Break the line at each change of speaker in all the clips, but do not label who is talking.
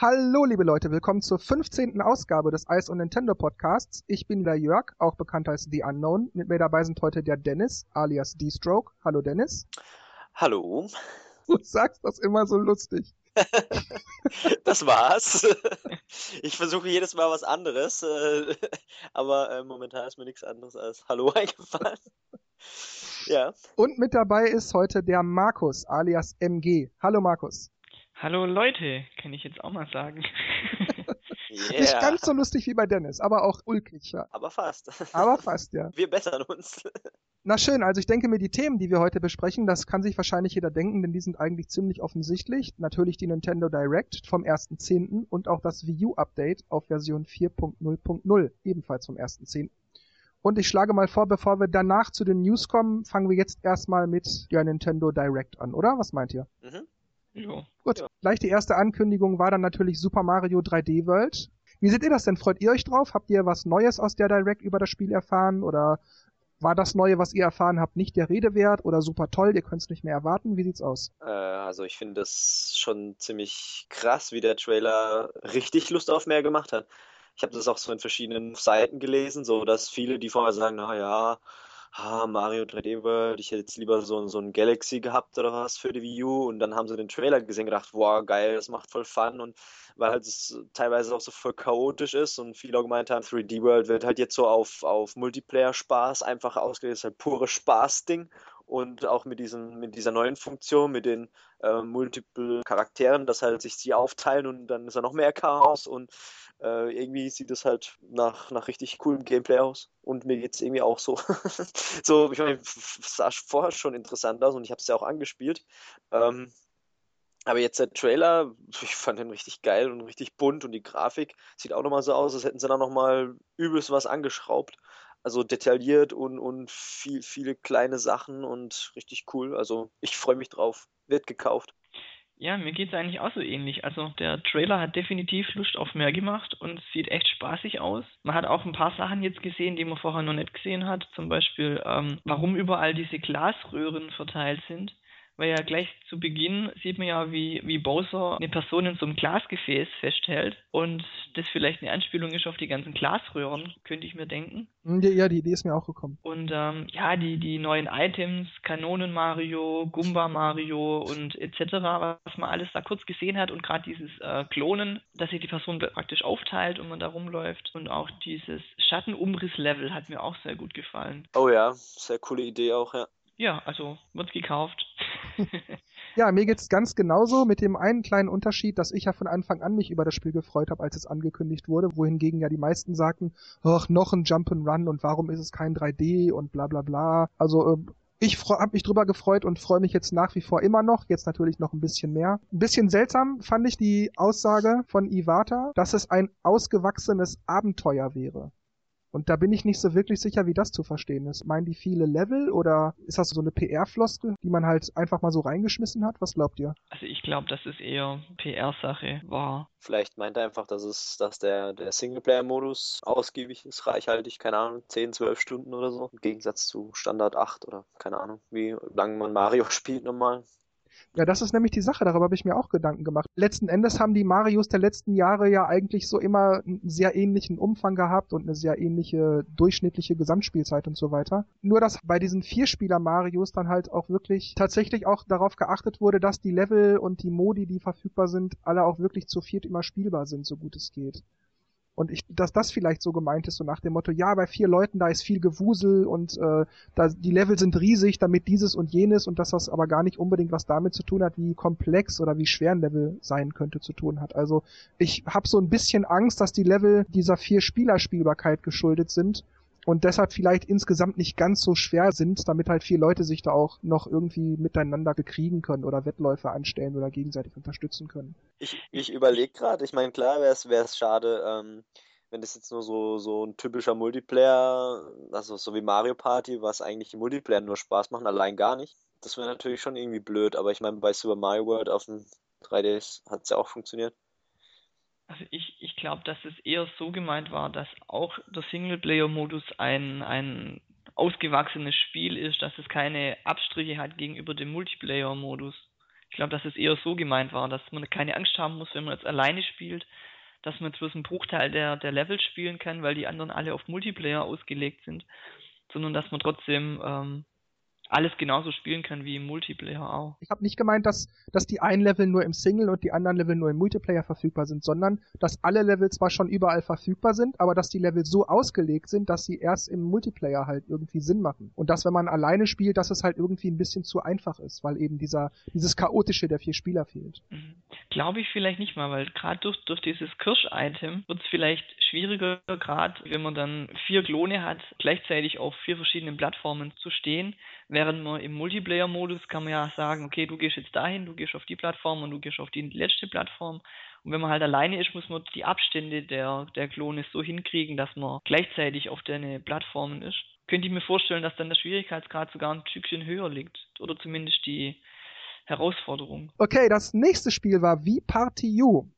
Hallo, liebe Leute, willkommen zur 15. Ausgabe des Eis und Nintendo Podcasts. Ich bin der Jörg, auch bekannt als The Unknown. Mit mir dabei sind heute der Dennis, alias D-Stroke. Hallo, Dennis.
Hallo.
Du sagst das immer so lustig.
das war's. Ich versuche jedes Mal was anderes, äh, aber äh, momentan ist mir nichts anderes als Hallo eingefallen.
Ja. Und mit dabei ist heute der Markus, alias MG. Hallo, Markus.
Hallo Leute, kann ich jetzt auch mal sagen.
Yeah. Nicht ganz so lustig wie bei Dennis, aber auch ulkig, ja.
Aber fast.
Aber fast, ja.
Wir bessern uns.
Na schön, also ich denke mir, die Themen, die wir heute besprechen, das kann sich wahrscheinlich jeder denken, denn die sind eigentlich ziemlich offensichtlich. Natürlich die Nintendo Direct vom 1.10. und auch das Wii U Update auf Version 4.0.0, ebenfalls vom 1.10. Und ich schlage mal vor, bevor wir danach zu den News kommen, fangen wir jetzt erstmal mit der Nintendo Direct an, oder? Was meint ihr? Mhm. Jo. Gut, ja. gleich die erste Ankündigung war dann natürlich Super Mario 3D World. Wie seht ihr das denn? Freut ihr euch drauf? Habt ihr was Neues aus der Direct über das Spiel erfahren? Oder war das Neue, was ihr erfahren habt, nicht der Rede wert oder super toll, ihr könnt es nicht mehr erwarten? Wie sieht's aus?
Äh, also ich finde das schon ziemlich krass, wie der Trailer richtig Lust auf mehr gemacht hat. Ich habe das auch so in verschiedenen Seiten gelesen, so dass viele, die vorher sagen, naja, ah, Mario 3D World, ich hätte jetzt lieber so, so ein Galaxy gehabt oder was für die Wii U. Und dann haben sie den Trailer gesehen und gedacht, wow, geil, das macht voll Fun. Und weil halt es teilweise auch so voll chaotisch ist und viele auch gemeint haben, 3D World wird halt jetzt so auf, auf Multiplayer-Spaß einfach ausgelegt, ist halt pure Spaß-Ding und auch mit, diesen, mit dieser neuen Funktion, mit den äh, multiple Charakteren, dass halt sich sie aufteilen und dann ist da noch mehr Chaos und äh, irgendwie sieht es halt nach, nach richtig coolem Gameplay aus und mir geht es irgendwie auch so. so, ich meine, sah vorher schon interessant aus und ich habe es ja auch angespielt. Ähm, aber jetzt der Trailer, ich fand den richtig geil und richtig bunt und die Grafik sieht auch nochmal so aus, als hätten sie da nochmal übelst was angeschraubt. Also detailliert und, und viel, viele kleine Sachen und richtig cool. Also ich freue mich drauf. Wird gekauft.
Ja, mir geht es eigentlich auch so ähnlich. Also der Trailer hat definitiv Lust auf mehr gemacht und sieht echt spaßig aus. Man hat auch ein paar Sachen jetzt gesehen, die man vorher noch nicht gesehen hat. Zum Beispiel, ähm, warum überall diese Glasröhren verteilt sind. Weil ja gleich zu Beginn sieht man ja, wie, wie Bowser eine Person in so einem Glasgefäß festhält und das vielleicht eine Anspielung ist auf die ganzen Glasröhren, könnte ich mir denken.
Hm, ja, die Idee ist mir auch gekommen.
Und ähm, ja, die, die neuen Items, Kanonen Mario, goomba Mario und etc., was man alles da kurz gesehen hat und gerade dieses äh, Klonen, dass sich die Person praktisch aufteilt und man da rumläuft und auch dieses Schattenumriss-Level hat mir auch sehr gut gefallen.
Oh ja, sehr coole Idee auch, ja.
Ja, also wird gekauft.
ja, mir geht's ganz genauso mit dem einen kleinen Unterschied, dass ich ja von Anfang an mich über das Spiel gefreut habe, als es angekündigt wurde, wohingegen ja die meisten sagten, ach, noch ein Jump'n'Run und warum ist es kein 3D und bla bla bla. Also ähm, ich habe mich drüber gefreut und freue mich jetzt nach wie vor immer noch, jetzt natürlich noch ein bisschen mehr. Ein bisschen seltsam fand ich die Aussage von Iwata, dass es ein ausgewachsenes Abenteuer wäre. Und da bin ich nicht so wirklich sicher, wie das zu verstehen ist. Meinen die viele Level oder ist das so eine PR-Floskel, die man halt einfach mal so reingeschmissen hat? Was glaubt ihr?
Also ich glaube, das ist eher PR-Sache war. Vielleicht meint er einfach, dass es, dass der, der Singleplayer-Modus ausgiebig ist, reichhaltig, keine Ahnung, 10, 12 Stunden oder so.
Im Gegensatz zu Standard 8 oder keine Ahnung, wie lange man Mario spielt normal.
Ja, das ist nämlich die Sache, darüber habe ich mir auch Gedanken gemacht. Letzten Endes haben die Marios der letzten Jahre ja eigentlich so immer einen sehr ähnlichen Umfang gehabt und eine sehr ähnliche durchschnittliche Gesamtspielzeit und so weiter. Nur, dass bei diesen Vierspieler-Marios dann halt auch wirklich tatsächlich auch darauf geachtet wurde, dass die Level und die Modi, die verfügbar sind, alle auch wirklich zu viert immer spielbar sind, so gut es geht. Und ich, dass das vielleicht so gemeint ist, so nach dem Motto, ja, bei vier Leuten, da ist viel Gewusel und äh, da, die Level sind riesig, damit dieses und jenes und dass das aber gar nicht unbedingt was damit zu tun hat, wie komplex oder wie schwer ein Level sein könnte, zu tun hat. Also ich habe so ein bisschen Angst, dass die Level dieser vier Spieler-Spielbarkeit geschuldet sind und deshalb vielleicht insgesamt nicht ganz so schwer sind, damit halt vier Leute sich da auch noch irgendwie miteinander bekriegen können oder Wettläufe anstellen oder gegenseitig unterstützen können.
Ich, ich überlege gerade, ich meine, klar wäre es schade, ähm, wenn das jetzt nur so, so ein typischer Multiplayer, also so wie Mario Party, was eigentlich die Multiplayer nur Spaß machen, allein gar nicht. Das wäre natürlich schon irgendwie blöd, aber ich meine, bei Super Mario World auf dem 3DS hat es ja auch funktioniert.
Also ich, ich glaube, dass es eher so gemeint war, dass auch der Singleplayer-Modus ein, ein ausgewachsenes Spiel ist, dass es keine Abstriche hat gegenüber dem Multiplayer-Modus. Ich glaube, dass es eher so gemeint war, dass man keine Angst haben muss, wenn man jetzt alleine spielt, dass man jetzt bloß einen Bruchteil der, der Level spielen kann, weil die anderen alle auf Multiplayer ausgelegt sind, sondern dass man trotzdem ähm, alles genauso spielen kann wie im Multiplayer auch.
Ich habe nicht gemeint, dass, dass die einen Level nur im Single und die anderen Level nur im Multiplayer verfügbar sind, sondern dass alle Level zwar schon überall verfügbar sind, aber dass die Level so ausgelegt sind, dass sie erst im Multiplayer halt irgendwie Sinn machen. Und dass, wenn man alleine spielt, dass es halt irgendwie ein bisschen zu einfach ist, weil eben dieser, dieses Chaotische der vier Spieler fehlt. Mhm.
Glaube ich vielleicht nicht mal, weil gerade durch, durch dieses Kirsch-Item wird es vielleicht schwieriger, gerade wenn man dann vier Klone hat, gleichzeitig auf vier verschiedenen Plattformen zu stehen. Während man im Multiplayer-Modus kann man ja sagen, okay, du gehst jetzt dahin, du gehst auf die Plattform und du gehst auf die letzte Plattform. Und wenn man halt alleine ist, muss man die Abstände der, der Klone so hinkriegen, dass man gleichzeitig auf deine Plattformen ist. Könnte ich mir vorstellen, dass dann der Schwierigkeitsgrad sogar ein Stückchen höher liegt. Oder zumindest die Herausforderung.
Okay, das nächste Spiel war Wie Party U.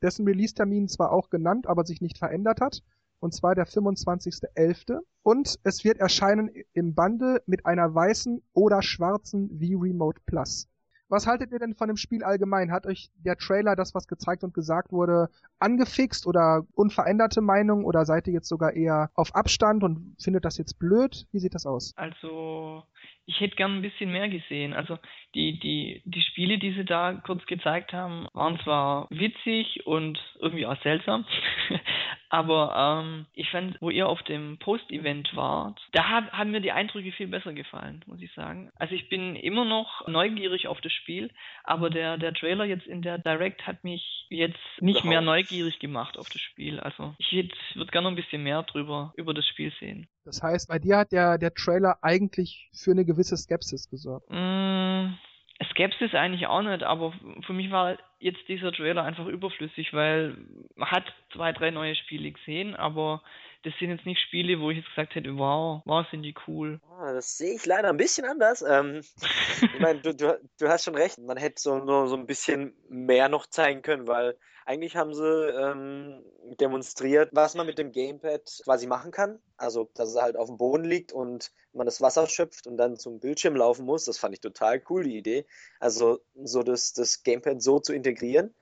dessen Release-Termin zwar auch genannt, aber sich nicht verändert hat und zwar der 25.11. Und es wird erscheinen im Bundle mit einer weißen oder schwarzen v Remote Plus. Was haltet ihr denn von dem Spiel allgemein? Hat euch der Trailer, das was gezeigt und gesagt wurde, angefixt oder unveränderte Meinung oder seid ihr jetzt sogar eher auf Abstand und findet das jetzt blöd? Wie sieht das aus?
Also ich hätte gern ein bisschen mehr gesehen. Also die, die, die Spiele, die sie da kurz gezeigt haben, waren zwar witzig und irgendwie auch seltsam, aber ähm, ich fand, wo ihr auf dem Post-Event wart, da hab, haben mir die Eindrücke viel besser gefallen, muss ich sagen. Also ich bin immer noch neugierig auf das Spiel, aber der, der Trailer jetzt in der Direct hat mich jetzt nicht mehr neugierig gemacht auf das Spiel. Also ich würde gerne ein bisschen mehr drüber, über das Spiel sehen.
Das heißt, bei dir hat der, der Trailer eigentlich für eine gewisse Skepsis gesorgt.
Mm, Skepsis eigentlich auch nicht, aber für mich war jetzt dieser Trailer einfach überflüssig, weil man hat zwei, drei neue Spiele gesehen, aber das sind jetzt nicht Spiele, wo ich jetzt gesagt hätte, wow, wow, sind die cool.
Ah, das sehe ich leider ein bisschen anders. Ähm, ich meine, du, du, du, hast schon recht, man hätte so, so, so ein bisschen mehr noch zeigen können, weil eigentlich haben sie ähm, demonstriert, was man mit dem Gamepad quasi machen kann. Also, dass es halt auf dem Boden liegt und man das Wasser schöpft und dann zum Bildschirm laufen muss. Das fand ich total cool, die Idee. Also, so das, das Gamepad so zu integrieren.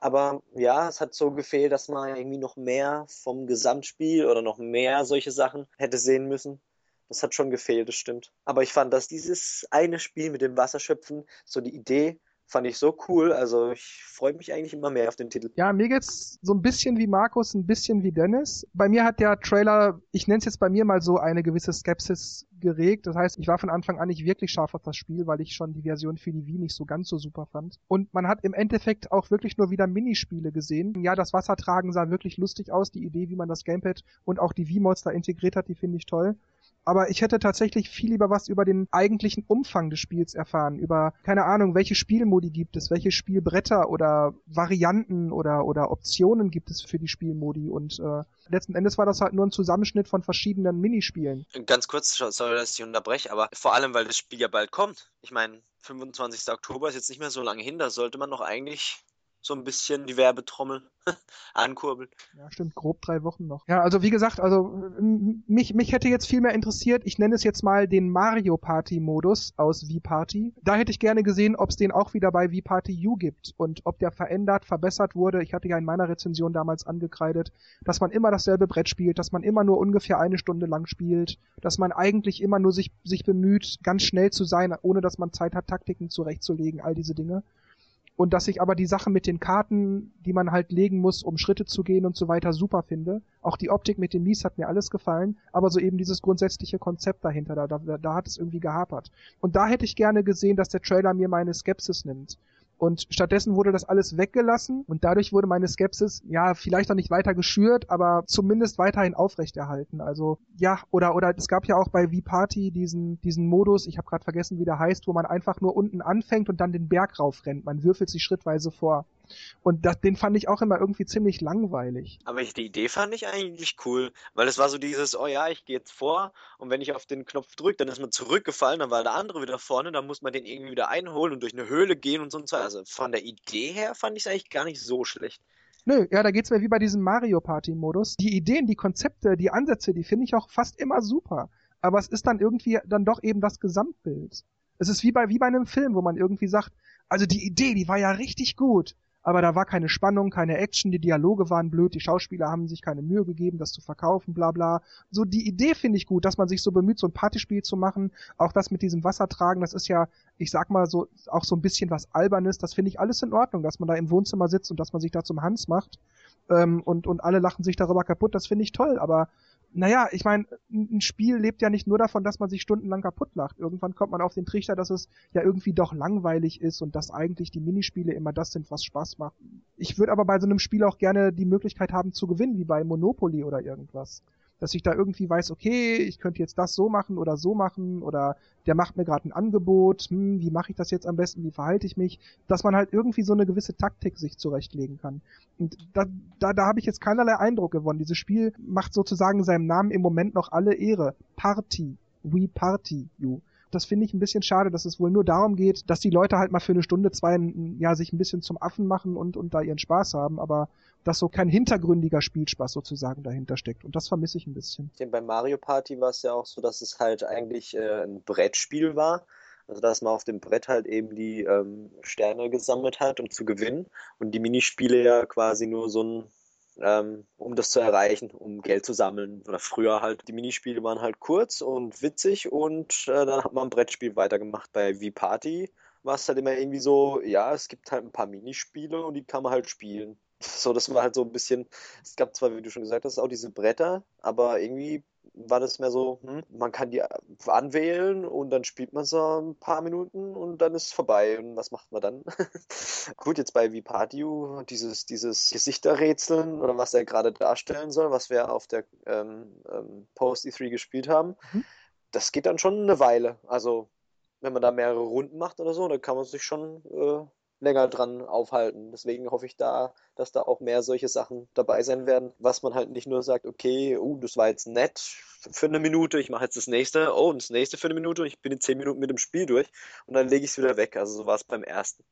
Aber ja, es hat so gefehlt, dass man irgendwie noch mehr vom Gesamtspiel oder noch mehr solche Sachen hätte sehen müssen. Das hat schon gefehlt, das stimmt. Aber ich fand, dass dieses eine Spiel mit dem Wasserschöpfen, so die Idee, fand ich so cool. Also ich freue mich eigentlich immer mehr auf den Titel.
Ja, mir geht's so ein bisschen wie Markus, ein bisschen wie Dennis. Bei mir hat der Trailer, ich nenne es jetzt bei mir mal so, eine gewisse Skepsis geregt. Das heißt, ich war von Anfang an nicht wirklich scharf auf das Spiel, weil ich schon die Version für die Wii nicht so ganz so super fand. Und man hat im Endeffekt auch wirklich nur wieder Minispiele gesehen. Ja, das Wassertragen sah wirklich lustig aus. Die Idee, wie man das Gamepad und auch die Wii-Mods da integriert hat, die finde ich toll aber ich hätte tatsächlich viel lieber was über den eigentlichen Umfang des Spiels erfahren, über, keine Ahnung, welche Spielmodi gibt es, welche Spielbretter oder Varianten oder, oder Optionen gibt es für die Spielmodi und äh, letzten Endes war das halt nur ein Zusammenschnitt von verschiedenen Minispielen.
Ganz kurz, sorry, dass ich unterbreche, aber vor allem, weil das Spiel ja bald kommt. Ich meine, 25. Oktober ist jetzt nicht mehr so lange hin, da sollte man noch eigentlich so ein bisschen die Werbetrommel ankurbeln.
Ja, stimmt, grob drei Wochen noch. Ja, also wie gesagt, also mich, mich hätte jetzt viel mehr interessiert, ich nenne es jetzt mal den Mario Party Modus aus V-Party. Da hätte ich gerne gesehen, ob es den auch wieder bei V-Party U gibt und ob der verändert, verbessert wurde. Ich hatte ja in meiner Rezension damals angekreidet, dass man immer dasselbe Brett spielt, dass man immer nur ungefähr eine Stunde lang spielt, dass man eigentlich immer nur sich, sich bemüht, ganz schnell zu sein, ohne dass man Zeit hat, Taktiken zurechtzulegen, all diese Dinge und dass ich aber die Sache mit den Karten, die man halt legen muss, um Schritte zu gehen und so weiter, super finde. Auch die Optik mit den Mies hat mir alles gefallen, aber so eben dieses grundsätzliche Konzept dahinter, da, da, da hat es irgendwie gehapert. Und da hätte ich gerne gesehen, dass der Trailer mir meine Skepsis nimmt. Und stattdessen wurde das alles weggelassen und dadurch wurde meine Skepsis, ja, vielleicht noch nicht weiter geschürt, aber zumindest weiterhin aufrechterhalten. Also ja, oder oder es gab ja auch bei V-Party diesen, diesen Modus, ich habe gerade vergessen, wie der heißt, wo man einfach nur unten anfängt und dann den Berg raufrennt. Man würfelt sich schrittweise vor. Und das, den fand ich auch immer irgendwie ziemlich langweilig.
Aber ich, die Idee fand ich eigentlich cool, weil es war so dieses, oh ja, ich gehe jetzt vor und wenn ich auf den Knopf drücke, dann ist man zurückgefallen, dann war der andere wieder vorne, dann muss man den irgendwie wieder einholen und durch eine Höhle gehen und so und so. Also von der Idee her fand ich es eigentlich gar nicht so schlecht.
Nö, ja, da geht's mir wie bei diesem Mario Party Modus. Die Ideen, die Konzepte, die Ansätze, die finde ich auch fast immer super. Aber es ist dann irgendwie dann doch eben das Gesamtbild. Es ist wie bei, wie bei einem Film, wo man irgendwie sagt, also die Idee, die war ja richtig gut aber da war keine Spannung, keine Action, die Dialoge waren blöd, die Schauspieler haben sich keine Mühe gegeben, das zu verkaufen, bla bla. So die Idee finde ich gut, dass man sich so bemüht, so ein Partyspiel zu machen. Auch das mit diesem Wassertragen, das ist ja, ich sag mal, so auch so ein bisschen was Albernes, das finde ich alles in Ordnung, dass man da im Wohnzimmer sitzt und dass man sich da zum Hans macht ähm, und, und alle lachen sich darüber kaputt, das finde ich toll, aber naja, ich meine, ein Spiel lebt ja nicht nur davon, dass man sich stundenlang kaputt lacht. Irgendwann kommt man auf den Trichter, dass es ja irgendwie doch langweilig ist und dass eigentlich die Minispiele immer das sind, was Spaß macht. Ich würde aber bei so einem Spiel auch gerne die Möglichkeit haben zu gewinnen, wie bei Monopoly oder irgendwas dass ich da irgendwie weiß, okay, ich könnte jetzt das so machen oder so machen oder der macht mir gerade ein Angebot, hm, wie mache ich das jetzt am besten, wie verhalte ich mich, dass man halt irgendwie so eine gewisse Taktik sich zurechtlegen kann. Und da, da, da habe ich jetzt keinerlei Eindruck gewonnen. Dieses Spiel macht sozusagen seinem Namen im Moment noch alle Ehre. Party. We Party You. Das finde ich ein bisschen schade, dass es wohl nur darum geht, dass die Leute halt mal für eine Stunde, zwei, ja, sich ein bisschen zum Affen machen und, und da ihren Spaß haben, aber dass so kein hintergründiger Spielspaß sozusagen dahinter steckt. Und das vermisse ich ein bisschen.
Denn bei Mario Party war es ja auch so, dass es halt eigentlich äh, ein Brettspiel war. Also dass man auf dem Brett halt eben die ähm, Sterne gesammelt hat, um zu gewinnen. Und die Minispiele ja quasi nur so ein ähm, um das zu erreichen, um Geld zu sammeln. Oder früher halt, die Minispiele waren halt kurz und witzig und äh, dann hat man ein Brettspiel weitergemacht bei V-Party. War es halt immer irgendwie so, ja, es gibt halt ein paar Minispiele und die kann man halt spielen. So, das war halt so ein bisschen, es gab zwar, wie du schon gesagt hast, auch diese Bretter, aber irgendwie war das mehr so, hm, man kann die anwählen und dann spielt man so ein paar Minuten und dann ist es vorbei. Und was macht man dann? Gut, jetzt bei Vipadio, dieses, dieses Gesichterrätseln oder was er gerade darstellen soll, was wir auf der ähm, ähm, Post E3 gespielt haben, mhm. das geht dann schon eine Weile. Also wenn man da mehrere Runden macht oder so, dann kann man sich schon äh, länger dran aufhalten. Deswegen hoffe ich da, dass da auch mehr solche Sachen dabei sein werden, was man halt nicht nur sagt, okay, uh, das war jetzt nett für eine Minute, ich mache jetzt das nächste, oh, und das nächste für eine Minute, und ich bin in zehn Minuten mit dem Spiel durch und dann lege ich es wieder weg. Also so war es beim ersten.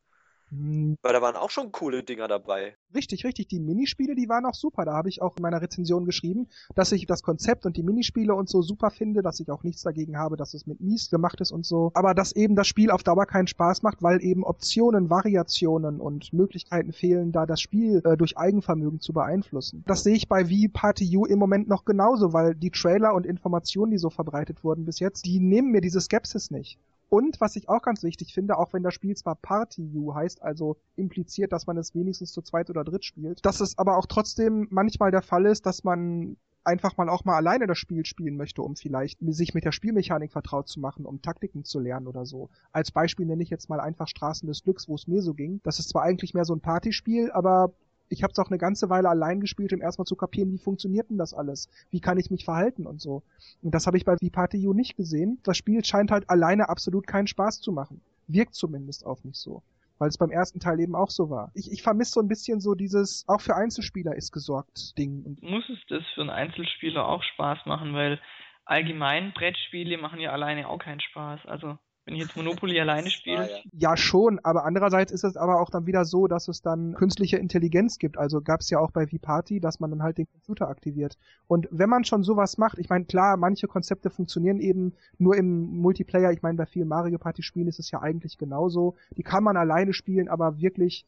Hm. Weil da waren auch schon coole Dinger dabei.
Richtig, richtig. Die Minispiele, die waren auch super. Da habe ich auch in meiner Rezension geschrieben, dass ich das Konzept und die Minispiele und so super finde, dass ich auch nichts dagegen habe, dass es mit Mies gemacht ist und so. Aber dass eben das Spiel auf Dauer keinen Spaß macht, weil eben Optionen, Variationen und Möglichkeiten fehlen, da das Spiel äh, durch Eigenvermögen zu beeinflussen. Das sehe ich bei Wii Party U im Moment noch genauso, weil die Trailer und Informationen, die so verbreitet wurden bis jetzt, die nehmen mir diese Skepsis nicht. Und was ich auch ganz wichtig finde, auch wenn das Spiel zwar Party U heißt, also impliziert, dass man es wenigstens zu zweit oder dritt spielt, dass es aber auch trotzdem manchmal der Fall ist, dass man einfach mal auch mal alleine das Spiel spielen möchte, um vielleicht sich mit der Spielmechanik vertraut zu machen, um Taktiken zu lernen oder so. Als Beispiel nenne ich jetzt mal einfach Straßen des Glücks, wo es mir so ging. Das ist zwar eigentlich mehr so ein Partyspiel, aber ich habe es auch eine ganze Weile allein gespielt, um erstmal zu kapieren, wie funktioniert denn das alles? Wie kann ich mich verhalten und so? Und das habe ich bei Party U nicht gesehen. Das Spiel scheint halt alleine absolut keinen Spaß zu machen. Wirkt zumindest auf mich so. Weil es beim ersten Teil eben auch so war. Ich, ich vermisse so ein bisschen so dieses, auch für Einzelspieler ist gesorgt Ding.
Und Muss es das für einen Einzelspieler auch Spaß machen, weil allgemein Brettspiele machen ja alleine auch keinen Spaß. Also wenn ich jetzt Monopoly alleine ah, spiele.
Ja, schon, aber andererseits ist es aber auch dann wieder so, dass es dann künstliche Intelligenz gibt. Also gab es ja auch bei V-Party, dass man dann halt den Computer aktiviert. Und wenn man schon sowas macht, ich meine, klar, manche Konzepte funktionieren eben nur im Multiplayer. Ich meine, bei vielen Mario Party Spielen ist es ja eigentlich genauso. Die kann man alleine spielen, aber wirklich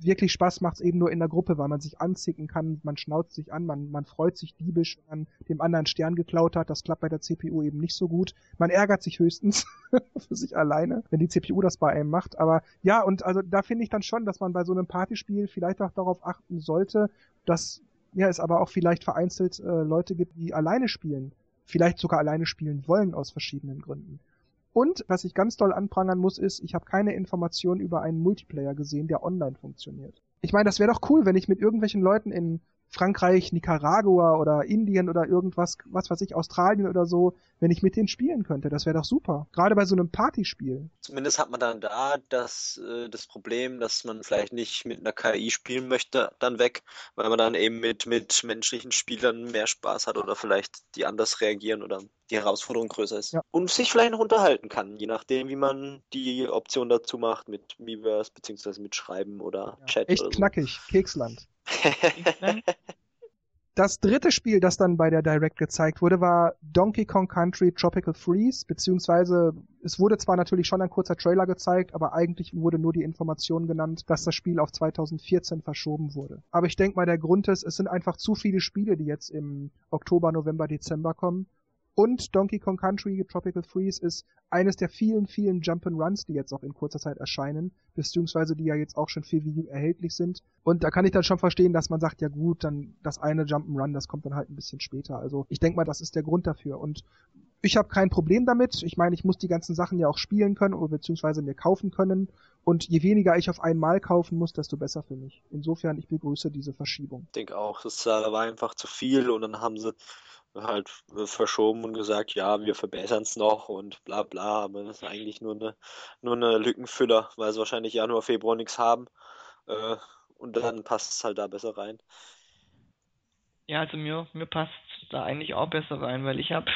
wirklich Spaß macht es eben nur in der Gruppe, weil man sich anzicken kann, man schnauzt sich an, man, man freut sich diebisch, wenn man dem anderen Stern geklaut hat. Das klappt bei der CPU eben nicht so gut. Man ärgert sich höchstens für sich alleine, wenn die CPU das bei einem macht. Aber ja, und also da finde ich dann schon, dass man bei so einem Partyspiel vielleicht auch darauf achten sollte, dass ja es aber auch vielleicht vereinzelt äh, Leute gibt, die alleine spielen. Vielleicht sogar alleine spielen wollen aus verschiedenen Gründen. Und was ich ganz doll anprangern muss, ist, ich habe keine Informationen über einen Multiplayer gesehen, der online funktioniert. Ich meine, das wäre doch cool, wenn ich mit irgendwelchen Leuten in Frankreich, Nicaragua oder Indien oder irgendwas, was weiß ich, Australien oder so, wenn ich mit denen spielen könnte. Das wäre doch super. Gerade bei so einem Partyspiel.
Zumindest hat man dann da das, äh, das Problem, dass man vielleicht nicht mit einer KI spielen möchte, dann weg, weil man dann eben mit, mit menschlichen Spielern mehr Spaß hat oder vielleicht die anders reagieren oder die Herausforderung größer ist. Ja. Und sich vielleicht noch unterhalten kann, je nachdem, wie man die Option dazu macht, mit Miiverse beziehungsweise mit Schreiben oder ja. Chat.
Echt
so.
knackig, Keksland. Das dritte Spiel, das dann bei der Direct gezeigt wurde, war Donkey Kong Country Tropical Freeze, beziehungsweise es wurde zwar natürlich schon ein kurzer Trailer gezeigt, aber eigentlich wurde nur die Information genannt, dass das Spiel auf 2014 verschoben wurde. Aber ich denke mal, der Grund ist, es sind einfach zu viele Spiele, die jetzt im Oktober, November, Dezember kommen und Donkey Kong Country Tropical Freeze ist eines der vielen, vielen Jump'n'Runs, die jetzt auch in kurzer Zeit erscheinen, beziehungsweise die ja jetzt auch schon für Wii U erhältlich sind. Und da kann ich dann schon verstehen, dass man sagt, ja gut, dann das eine Jump'n'Run, das kommt dann halt ein bisschen später. Also ich denke mal, das ist der Grund dafür. Und ich habe kein Problem damit. Ich meine, ich muss die ganzen Sachen ja auch spielen können oder beziehungsweise mir kaufen können. Und je weniger ich auf einmal kaufen muss, desto besser für mich. Insofern, ich begrüße diese Verschiebung. Ich
denke auch, das war einfach zu viel und dann haben sie halt verschoben und gesagt, ja, wir verbessern es noch und bla bla, aber das ist eigentlich nur eine, nur eine Lückenfüller, weil sie wahrscheinlich Januar, Februar nichts haben äh, und dann passt es halt da besser rein.
Ja, also mir, mir passt da eigentlich auch besser rein, weil ich habe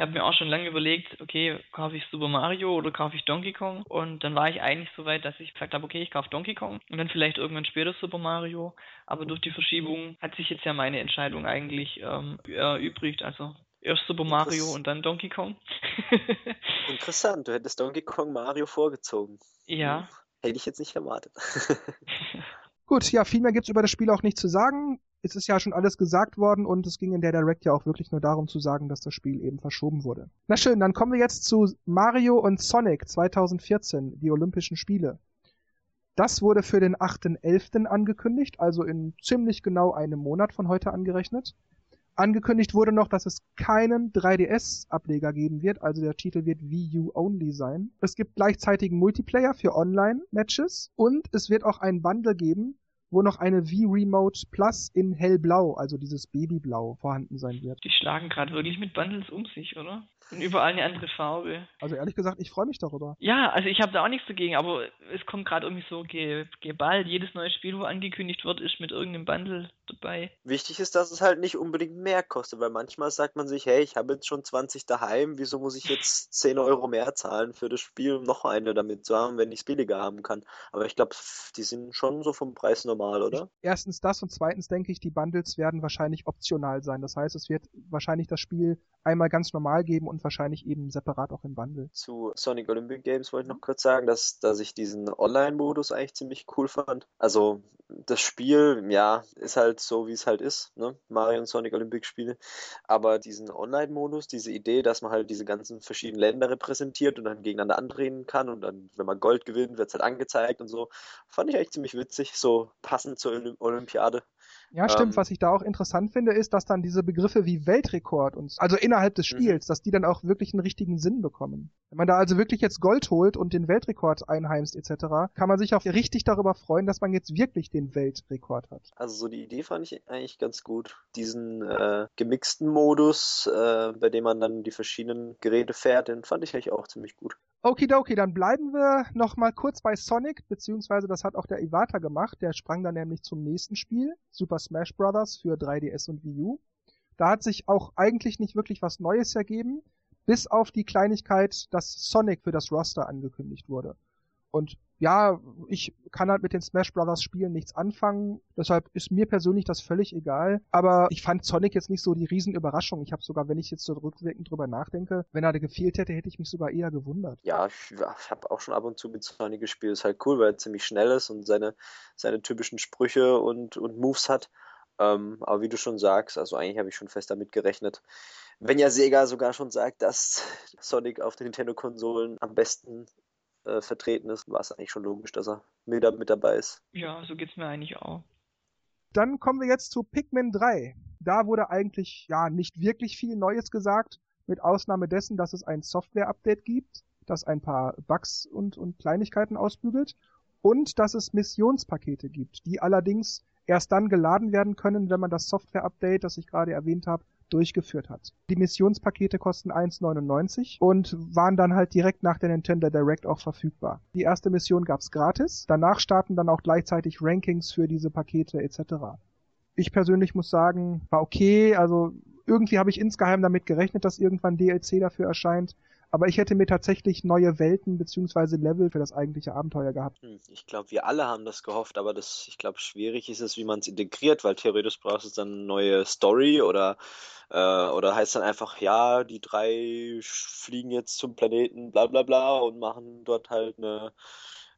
ich habe mir auch schon lange überlegt, okay, kaufe ich Super Mario oder kaufe ich Donkey Kong? Und dann war ich eigentlich so weit, dass ich gesagt habe, okay, ich kaufe Donkey Kong und dann vielleicht irgendwann später Super Mario. Aber durch die Verschiebung hat sich jetzt ja meine Entscheidung eigentlich ähm, erübrigt. Also erst Super Mario und dann Donkey Kong.
Interessant, du hättest Donkey Kong Mario vorgezogen.
Ja.
Hätte ich jetzt nicht erwartet.
Gut, ja, viel mehr gibt es über das Spiel auch nicht zu sagen es ist ja schon alles gesagt worden und es ging in der Direct ja auch wirklich nur darum zu sagen, dass das Spiel eben verschoben wurde. Na schön, dann kommen wir jetzt zu Mario und Sonic 2014, die Olympischen Spiele. Das wurde für den 8.11. angekündigt, also in ziemlich genau einem Monat von heute angerechnet. Angekündigt wurde noch, dass es keinen 3DS-Ableger geben wird, also der Titel wird Wii U Only sein. Es gibt gleichzeitigen Multiplayer für Online-Matches und es wird auch einen Bundle geben, wo noch eine V-Remote Plus in hellblau, also dieses Babyblau, vorhanden sein wird.
Die schlagen gerade wirklich mit Bundles um sich, oder? Und überall eine andere Farbe.
Also ehrlich gesagt, ich freue mich darüber.
Ja, also ich habe da auch nichts dagegen, aber es kommt gerade irgendwie so ge geballt. Jedes neue Spiel, wo angekündigt wird, ist mit irgendeinem Bundle dabei.
Wichtig ist, dass es halt nicht unbedingt mehr kostet, weil manchmal sagt man sich, hey, ich habe jetzt schon 20 daheim, wieso muss ich jetzt 10 Euro mehr zahlen für das Spiel, um noch eine damit zu haben, wenn ich es billiger haben kann. Aber ich glaube, die sind schon so vom Preis normal, oder?
Erstens das und zweitens denke ich, die Bundles werden wahrscheinlich optional sein. Das heißt, es wird wahrscheinlich das Spiel einmal ganz normal geben und wahrscheinlich eben separat auch im Bundle.
Zu Sonic Olympic Games wollte ich noch kurz sagen, dass, dass ich diesen Online-Modus eigentlich ziemlich cool fand. Also das Spiel, ja, ist halt so, wie es halt ist, ne? Mario und Sonic Olympic Spiele. Aber diesen Online-Modus, diese Idee, dass man halt diese ganzen verschiedenen Länder repräsentiert und dann gegeneinander antreten kann und dann, wenn man Gold gewinnt, wird es halt angezeigt und so, fand ich eigentlich ziemlich witzig, so passend zur Olympiade.
Ja, stimmt. Ähm, Was ich da auch interessant finde, ist, dass dann diese Begriffe wie Weltrekord und also innerhalb des mhm. Spiels, dass die dann auch wirklich einen richtigen Sinn bekommen. Wenn man da also wirklich jetzt Gold holt und den Weltrekord einheimst etc., kann man sich auch richtig darüber freuen, dass man jetzt wirklich den Weltrekord hat.
Also so die Idee fand ich eigentlich ganz gut, diesen äh, gemixten Modus, äh, bei dem man dann die verschiedenen Geräte fährt, den fand ich eigentlich auch ziemlich gut.
Okidoki, dann bleiben wir nochmal kurz bei Sonic, beziehungsweise das hat auch der Iwata gemacht, der sprang dann nämlich zum nächsten Spiel, Super Smash Bros. für 3DS und Wii U. Da hat sich auch eigentlich nicht wirklich was Neues ergeben, bis auf die Kleinigkeit, dass Sonic für das Roster angekündigt wurde. Und ja, ich kann halt mit den Smash Brothers Spielen nichts anfangen, deshalb ist mir persönlich das völlig egal. Aber ich fand Sonic jetzt nicht so die Riesenüberraschung. Ich habe sogar, wenn ich jetzt so rückwirkend drüber nachdenke, wenn er gefehlt hätte, hätte ich mich sogar eher gewundert.
Ja, ich, ich habe auch schon ab und zu mit Sonic gespielt. Ist halt cool, weil er ziemlich schnell ist und seine, seine typischen Sprüche und, und Moves hat. Ähm, aber wie du schon sagst, also eigentlich habe ich schon fest damit gerechnet. Wenn ja Sega sogar schon sagt, dass Sonic auf den Nintendo-Konsolen am besten äh, vertreten ist, war es eigentlich schon logisch, dass er mit, mit dabei ist.
Ja, so geht es mir eigentlich auch.
Dann kommen wir jetzt zu Pikmin 3. Da wurde eigentlich ja nicht wirklich viel Neues gesagt, mit Ausnahme dessen, dass es ein Software-Update gibt, das ein paar Bugs und, und Kleinigkeiten ausbügelt und dass es Missionspakete gibt, die allerdings erst dann geladen werden können, wenn man das Software-Update, das ich gerade erwähnt habe, durchgeführt hat. Die Missionspakete kosten 1,99 und waren dann halt direkt nach der Nintendo Direct auch verfügbar. Die erste Mission gab's gratis, danach starten dann auch gleichzeitig Rankings für diese Pakete etc. Ich persönlich muss sagen, war okay, also irgendwie habe ich insgeheim damit gerechnet, dass irgendwann DLC dafür erscheint aber ich hätte mir tatsächlich neue Welten beziehungsweise Level für das eigentliche Abenteuer gehabt. Hm,
ich glaube, wir alle haben das gehofft, aber das, ich glaube, schwierig ist es, wie man es integriert, weil theoretisch brauchst du dann eine neue Story oder, äh, oder heißt dann einfach, ja, die drei fliegen jetzt zum Planeten, bla bla bla und machen dort halt eine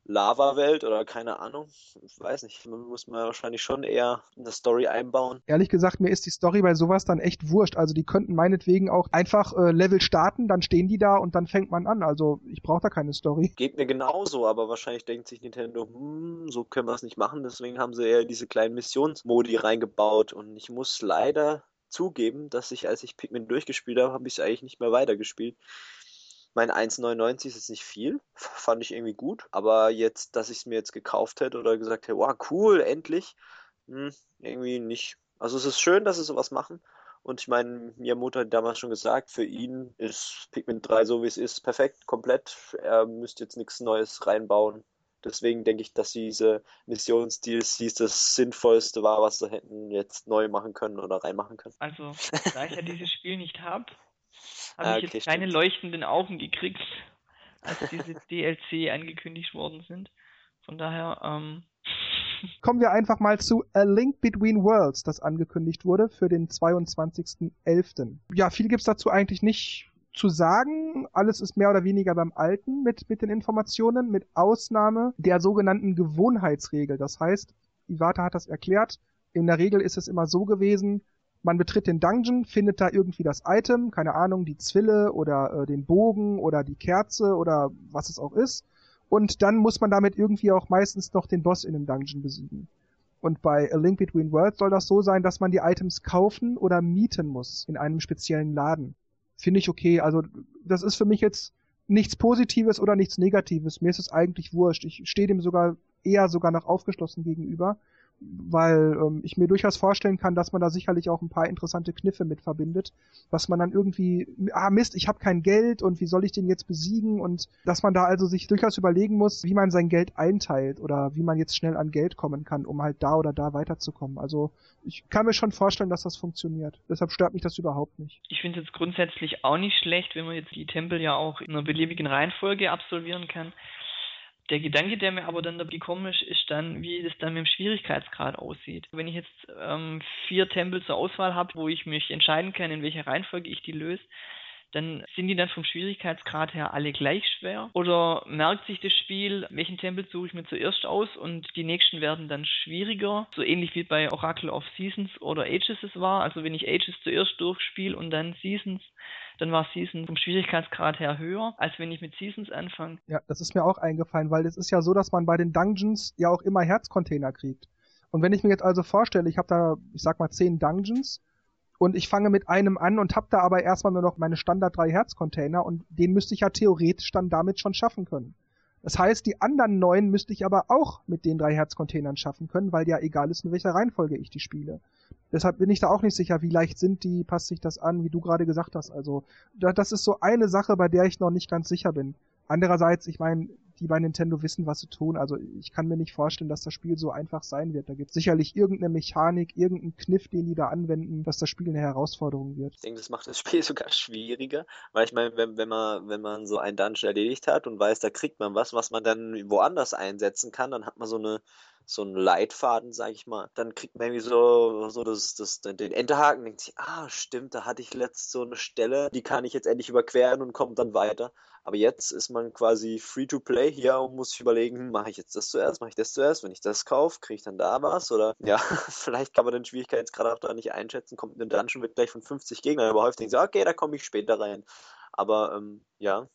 Lava-Welt oder keine Ahnung. Ich weiß nicht, man muss man wahrscheinlich schon eher eine Story einbauen.
Ehrlich gesagt, mir ist die Story bei sowas dann echt wurscht. Also die könnten meinetwegen auch einfach äh, Level starten, dann stehen die da und dann fängt man an. Also ich brauche da keine Story.
Geht mir genauso, aber wahrscheinlich denkt sich Nintendo, hm, so können wir es nicht machen. Deswegen haben sie eher diese kleinen Missionsmodi reingebaut und ich muss leider zugeben, dass ich, als ich Pikmin durchgespielt habe, habe ich es eigentlich nicht mehr weitergespielt mein 1,99 ist jetzt nicht viel, fand ich irgendwie gut, aber jetzt, dass ich es mir jetzt gekauft hätte oder gesagt hätte, wow, cool, endlich, hm, irgendwie nicht. Also es ist schön, dass sie sowas machen und ich meine, mir Mutter hat damals schon gesagt, für ihn ist Pikmin 3 so wie es ist, perfekt, komplett, er müsste jetzt nichts Neues reinbauen. Deswegen denke ich, dass diese Missions-DLCs das Sinnvollste war, was sie hätten jetzt neu machen können oder reinmachen können. Also,
da ich ja dieses Spiel nicht habe, habe ah, okay, ich jetzt keine leuchtenden Augen gekriegt, als diese DLC angekündigt worden sind. Von daher, ähm,
Kommen wir einfach mal zu A Link Between Worlds, das angekündigt wurde für den 22.11. Ja, viel gibt es dazu eigentlich nicht zu sagen. Alles ist mehr oder weniger beim Alten mit, mit den Informationen, mit Ausnahme der sogenannten Gewohnheitsregel. Das heißt, Iwata hat das erklärt. In der Regel ist es immer so gewesen, man betritt den Dungeon, findet da irgendwie das Item, keine Ahnung, die Zwille oder äh, den Bogen oder die Kerze oder was es auch ist. Und dann muss man damit irgendwie auch meistens noch den Boss in dem Dungeon besiegen. Und bei A Link Between Worlds soll das so sein, dass man die Items kaufen oder mieten muss in einem speziellen Laden. Finde ich okay. Also das ist für mich jetzt nichts Positives oder nichts Negatives. Mir ist es eigentlich wurscht. Ich stehe dem sogar eher sogar noch aufgeschlossen gegenüber weil ähm, ich mir durchaus vorstellen kann, dass man da sicherlich auch ein paar interessante Kniffe mit verbindet, was man dann irgendwie, ah Mist, ich habe kein Geld und wie soll ich den jetzt besiegen und dass man da also sich durchaus überlegen muss, wie man sein Geld einteilt oder wie man jetzt schnell an Geld kommen kann, um halt da oder da weiterzukommen. Also ich kann mir schon vorstellen, dass das funktioniert. Deshalb stört mich das überhaupt nicht.
Ich finde es jetzt grundsätzlich auch nicht schlecht, wenn man jetzt die Tempel ja auch in einer beliebigen Reihenfolge absolvieren kann. Der Gedanke, der mir aber dann da gekommen ist, ist dann, wie das dann mit dem Schwierigkeitsgrad aussieht. Wenn ich jetzt ähm, vier Tempel zur Auswahl habe, wo ich mich entscheiden kann, in welcher Reihenfolge ich die löse, dann sind die dann vom Schwierigkeitsgrad her alle gleich schwer? Oder merkt sich das Spiel, welchen Tempel suche ich mir zuerst aus und die nächsten werden dann schwieriger? So ähnlich wie bei Oracle of Seasons oder Ages es war. Also wenn ich Ages zuerst durchspiele und dann Seasons, dann war Season vom Schwierigkeitsgrad her höher, als wenn ich mit Seasons anfange.
Ja, das ist mir auch eingefallen, weil es ist ja so, dass man bei den Dungeons ja auch immer Herzcontainer kriegt. Und wenn ich mir jetzt also vorstelle, ich habe da, ich sag mal, zehn Dungeons und ich fange mit einem an und habe da aber erstmal nur noch meine Standard 3 Herz Container und den müsste ich ja theoretisch dann damit schon schaffen können. Das heißt, die anderen neun müsste ich aber auch mit den drei Herzcontainern schaffen können, weil ja egal ist, in welcher Reihenfolge ich die spiele. Deshalb bin ich da auch nicht sicher, wie leicht sind die, passt sich das an, wie du gerade gesagt hast. Also, das ist so eine Sache, bei der ich noch nicht ganz sicher bin. Andererseits, ich meine, die bei Nintendo wissen, was sie tun. Also ich kann mir nicht vorstellen, dass das Spiel so einfach sein wird. Da gibt es sicherlich irgendeine Mechanik, irgendeinen Kniff, den die da anwenden, dass das Spiel eine Herausforderung wird.
Ich denke, das macht das Spiel sogar schwieriger, weil ich meine, wenn, wenn, man, wenn man so einen Dungeon erledigt hat und weiß, da kriegt man was, was man dann woanders einsetzen kann, dann hat man so eine so ein Leitfaden, sag ich mal. Dann kriegt man irgendwie so, so das, das, den Enterhaken, denkt sich, ah, stimmt, da hatte ich letzt so eine Stelle, die kann ich jetzt endlich überqueren und kommt dann weiter. Aber jetzt ist man quasi free to play hier und muss sich überlegen, hm, mache ich jetzt das zuerst, mache ich das zuerst, wenn ich das kaufe, kriege ich dann da was oder ja, vielleicht kann man den Schwierigkeitsgrad auch da nicht einschätzen, kommt in den Dungeon wird gleich von 50 Gegnern überhäuft, denkt so, okay, da komme ich später rein. Aber ähm, ja,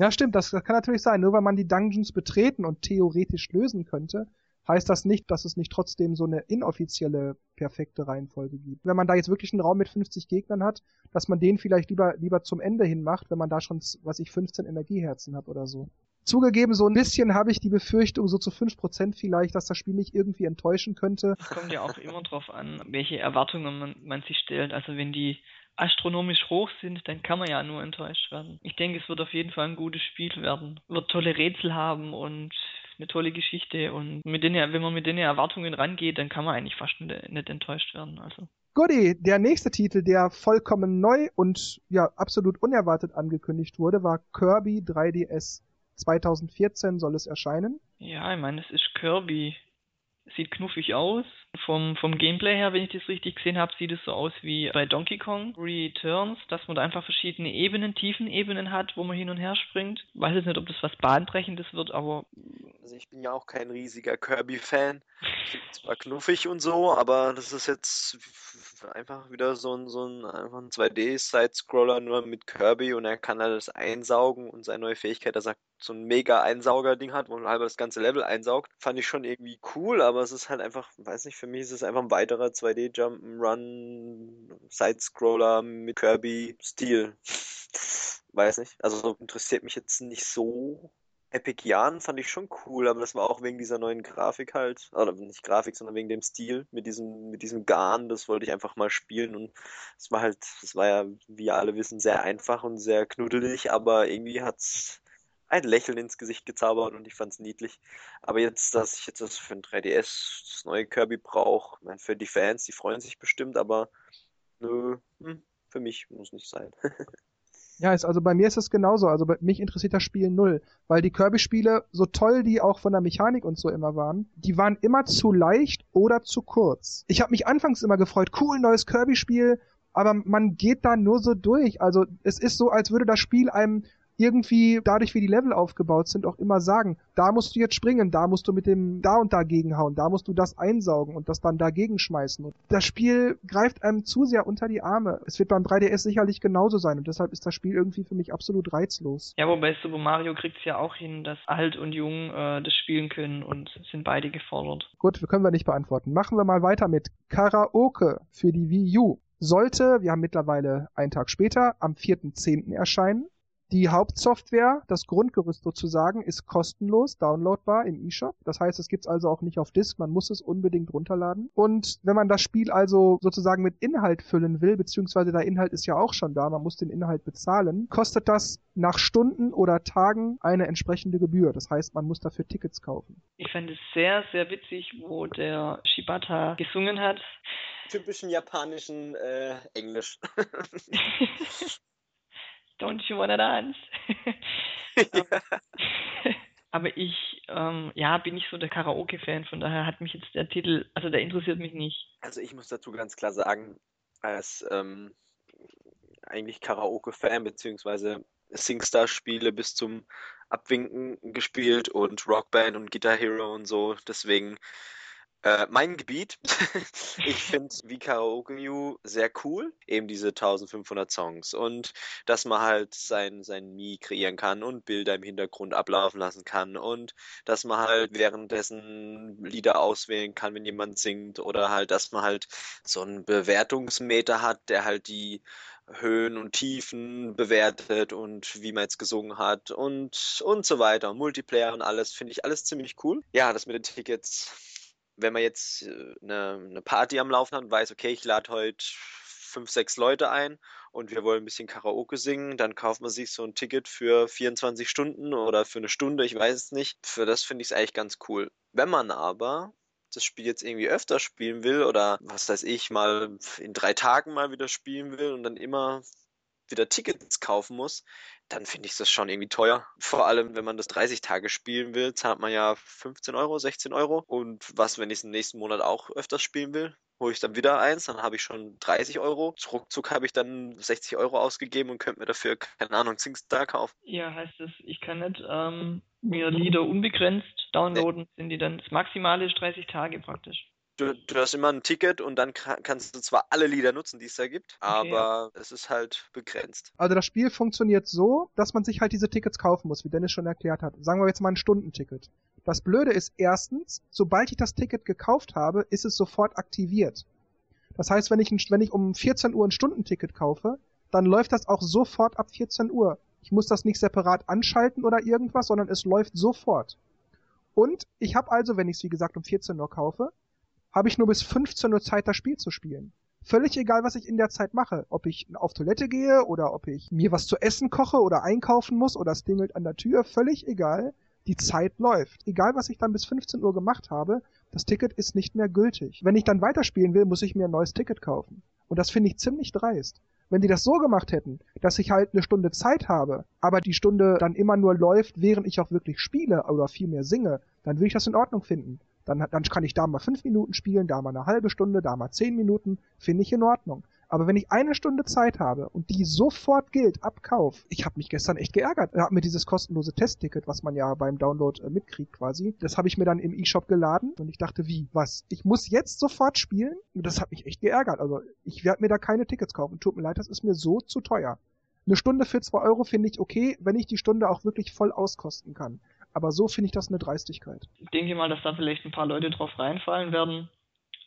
ja, stimmt, das, das, kann natürlich sein. Nur weil man die Dungeons betreten und theoretisch lösen könnte, heißt das nicht, dass es nicht trotzdem so eine inoffizielle perfekte Reihenfolge gibt. Wenn man da jetzt wirklich einen Raum mit 50 Gegnern hat, dass man den vielleicht lieber, lieber zum Ende hin macht, wenn man da schon, was ich, 15 Energieherzen hat oder so. Zugegeben, so ein bisschen habe ich die Befürchtung, so zu 5% vielleicht, dass das Spiel mich irgendwie enttäuschen könnte.
Es kommt ja auch immer drauf an, welche Erwartungen man, man sich stellt. Also wenn die astronomisch hoch sind, dann kann man ja nur enttäuscht werden. Ich denke, es wird auf jeden Fall ein gutes Spiel werden. Wird tolle Rätsel haben und eine tolle Geschichte und mit den, wenn man mit den Erwartungen rangeht, dann kann man eigentlich fast nicht enttäuscht werden. Also.
Goody, der nächste Titel, der vollkommen neu und ja absolut unerwartet angekündigt wurde, war Kirby 3DS. 2014 soll es erscheinen.
Ja, ich meine, es ist Kirby. Sieht knuffig aus, vom, vom Gameplay her, wenn ich das richtig gesehen habe, sieht es so aus wie bei Donkey Kong Returns, dass man da einfach verschiedene Ebenen, tiefen Ebenen hat, wo man hin und her springt. weiß jetzt nicht, ob das was Bahnbrechendes wird, aber.
Also ich bin ja auch kein riesiger Kirby-Fan. Zwar knuffig und so, aber das ist jetzt einfach wieder so ein, so ein, ein 2D-Side-Scroller nur mit Kirby und er kann alles das einsaugen und seine neue Fähigkeit, dass er so ein mega Einsauger-Ding hat, wo man halber das ganze Level einsaugt, fand ich schon irgendwie cool, aber es ist halt einfach, weiß nicht, für mich ist es einfach ein weiterer 2D-Jump'n'Run, Sidescroller mit Kirby-Stil. Weiß nicht. Also interessiert mich jetzt nicht so. Epic Jahren fand ich schon cool, aber das war auch wegen dieser neuen Grafik halt, oder nicht Grafik, sondern wegen dem Stil mit diesem, mit diesem Garn, das wollte ich einfach mal spielen und es war halt, es war ja, wie alle wissen, sehr einfach und sehr knuddelig, aber irgendwie hat's ein Lächeln ins Gesicht gezaubert und ich fand's niedlich. Aber jetzt, dass ich jetzt das für ein 3DS das neue Kirby brauche, für die Fans, die freuen sich bestimmt, aber nö, hm, für mich muss nicht sein.
ja, ist, also bei mir ist das genauso. Also bei, mich interessiert das Spiel null, weil die Kirby-Spiele, so toll die auch von der Mechanik und so immer waren, die waren immer zu leicht oder zu kurz. Ich habe mich anfangs immer gefreut, cool, neues Kirby-Spiel, aber man geht da nur so durch. Also es ist so, als würde das Spiel einem irgendwie dadurch, wie die Level aufgebaut sind, auch immer sagen, da musst du jetzt springen, da musst du mit dem da und dagegen hauen, da musst du das einsaugen und das dann dagegen schmeißen. Und das Spiel greift einem zu sehr unter die Arme. Es wird beim 3DS sicherlich genauso sein und deshalb ist das Spiel irgendwie für mich absolut reizlos.
Ja, wobei Super Mario kriegt es ja auch hin, dass alt und jung äh, das spielen können und sind beide gefordert.
Gut, können wir nicht beantworten. Machen wir mal weiter mit Karaoke für die Wii U sollte, wir haben mittlerweile einen Tag später, am 4.10. erscheinen. Die Hauptsoftware, das Grundgerüst sozusagen, ist kostenlos downloadbar im eShop. Das heißt, es gibt's also auch nicht auf Disk. Man muss es unbedingt runterladen. Und wenn man das Spiel also sozusagen mit Inhalt füllen will, beziehungsweise der Inhalt ist ja auch schon da, man muss den Inhalt bezahlen, kostet das nach Stunden oder Tagen eine entsprechende Gebühr. Das heißt, man muss dafür Tickets kaufen.
Ich fände es sehr, sehr witzig, wo der Shibata gesungen hat.
Typischen japanischen äh, Englisch.
Don't you wanna dance? Aber ich, ähm, ja, bin nicht so der Karaoke-Fan, von daher hat mich jetzt der Titel, also der interessiert mich nicht.
Also ich muss dazu ganz klar sagen, als ähm, eigentlich Karaoke-Fan, beziehungsweise Singstar-Spiele bis zum Abwinken gespielt und Rockband und Guitar Hero und so, deswegen äh, mein Gebiet. ich finde wie Karaoke New sehr cool. Eben diese 1500 Songs. Und dass man halt sein, sein Mi kreieren kann und Bilder im Hintergrund ablaufen lassen kann. Und dass man halt währenddessen Lieder auswählen kann, wenn jemand singt. Oder halt, dass man halt so einen Bewertungsmeter hat, der halt die Höhen und Tiefen bewertet und wie man jetzt gesungen hat und, und so weiter. Multiplayer und alles finde ich alles ziemlich cool. Ja, das mit den Tickets wenn man jetzt eine, äh, eine Party am Laufen hat und weiß, okay, ich lade heute fünf, sechs Leute ein und wir wollen ein bisschen Karaoke singen, dann kauft man sich so ein Ticket für 24 Stunden oder für eine Stunde, ich weiß es nicht. Für das finde ich es eigentlich ganz cool. Wenn man aber das Spiel jetzt irgendwie öfter spielen will oder was weiß ich, mal in drei Tagen mal wieder spielen will und dann immer wieder Tickets kaufen muss, dann finde ich das schon irgendwie teuer. Vor allem, wenn man das 30 Tage spielen will, zahlt man ja 15 Euro, 16 Euro. Und was, wenn ich es im nächsten Monat auch öfters spielen will? hole ich dann wieder eins, dann habe ich schon 30 Euro. Ruckzuck habe ich dann 60 Euro ausgegeben und könnte mir dafür, keine Ahnung, Singstar kaufen.
Ja, heißt es, ich kann nicht ähm, mir Lieder unbegrenzt downloaden, nee. sind die dann, das Maximale ist 30 Tage praktisch
du, du, hast immer ein Ticket und dann kannst du zwar alle Lieder nutzen, die es da gibt, aber okay. es ist halt begrenzt.
Also das Spiel funktioniert so, dass man sich halt diese Tickets kaufen muss, wie Dennis schon erklärt hat. Sagen wir jetzt mal ein Stundenticket. Das Blöde ist erstens, sobald ich das Ticket gekauft habe, ist es sofort aktiviert. Das heißt, wenn ich, ein, wenn ich um 14 Uhr ein Stundenticket kaufe, dann läuft das auch sofort ab 14 Uhr. Ich muss das nicht separat anschalten oder irgendwas, sondern es läuft sofort. Und ich habe also, wenn ich es wie gesagt um 14 Uhr kaufe, habe ich nur bis 15 Uhr Zeit, das Spiel zu spielen. Völlig egal, was ich in der Zeit mache. Ob ich auf Toilette gehe oder ob ich mir was zu essen koche oder einkaufen muss oder es dingelt an der Tür, völlig egal. Die Zeit läuft. Egal, was ich dann bis 15 Uhr gemacht habe, das Ticket ist nicht mehr gültig. Wenn ich dann weiterspielen will, muss ich mir ein neues Ticket kaufen. Und das finde ich ziemlich dreist. Wenn die das so gemacht hätten, dass ich halt eine Stunde Zeit habe, aber die Stunde dann immer nur läuft, während ich auch wirklich spiele oder vielmehr singe, dann würde ich das in Ordnung finden. Dann, dann kann ich da mal fünf Minuten spielen, da mal eine halbe Stunde, da mal zehn Minuten. Finde ich in Ordnung. Aber wenn ich eine Stunde Zeit habe und die sofort gilt, abkauf, ich habe mich gestern echt geärgert. Da hat mir dieses kostenlose Testticket, was man ja beim Download äh, mitkriegt quasi, das habe ich mir dann im E-Shop geladen und ich dachte, wie, was? Ich muss jetzt sofort spielen? Und das hat mich echt geärgert. Also ich werde mir da keine Tickets kaufen. Tut mir leid, das ist mir so zu teuer. Eine Stunde für zwei Euro finde ich okay, wenn ich die Stunde auch wirklich voll auskosten kann. Aber so finde ich das eine Dreistigkeit. Ich
denke mal, dass da vielleicht ein paar Leute drauf reinfallen werden.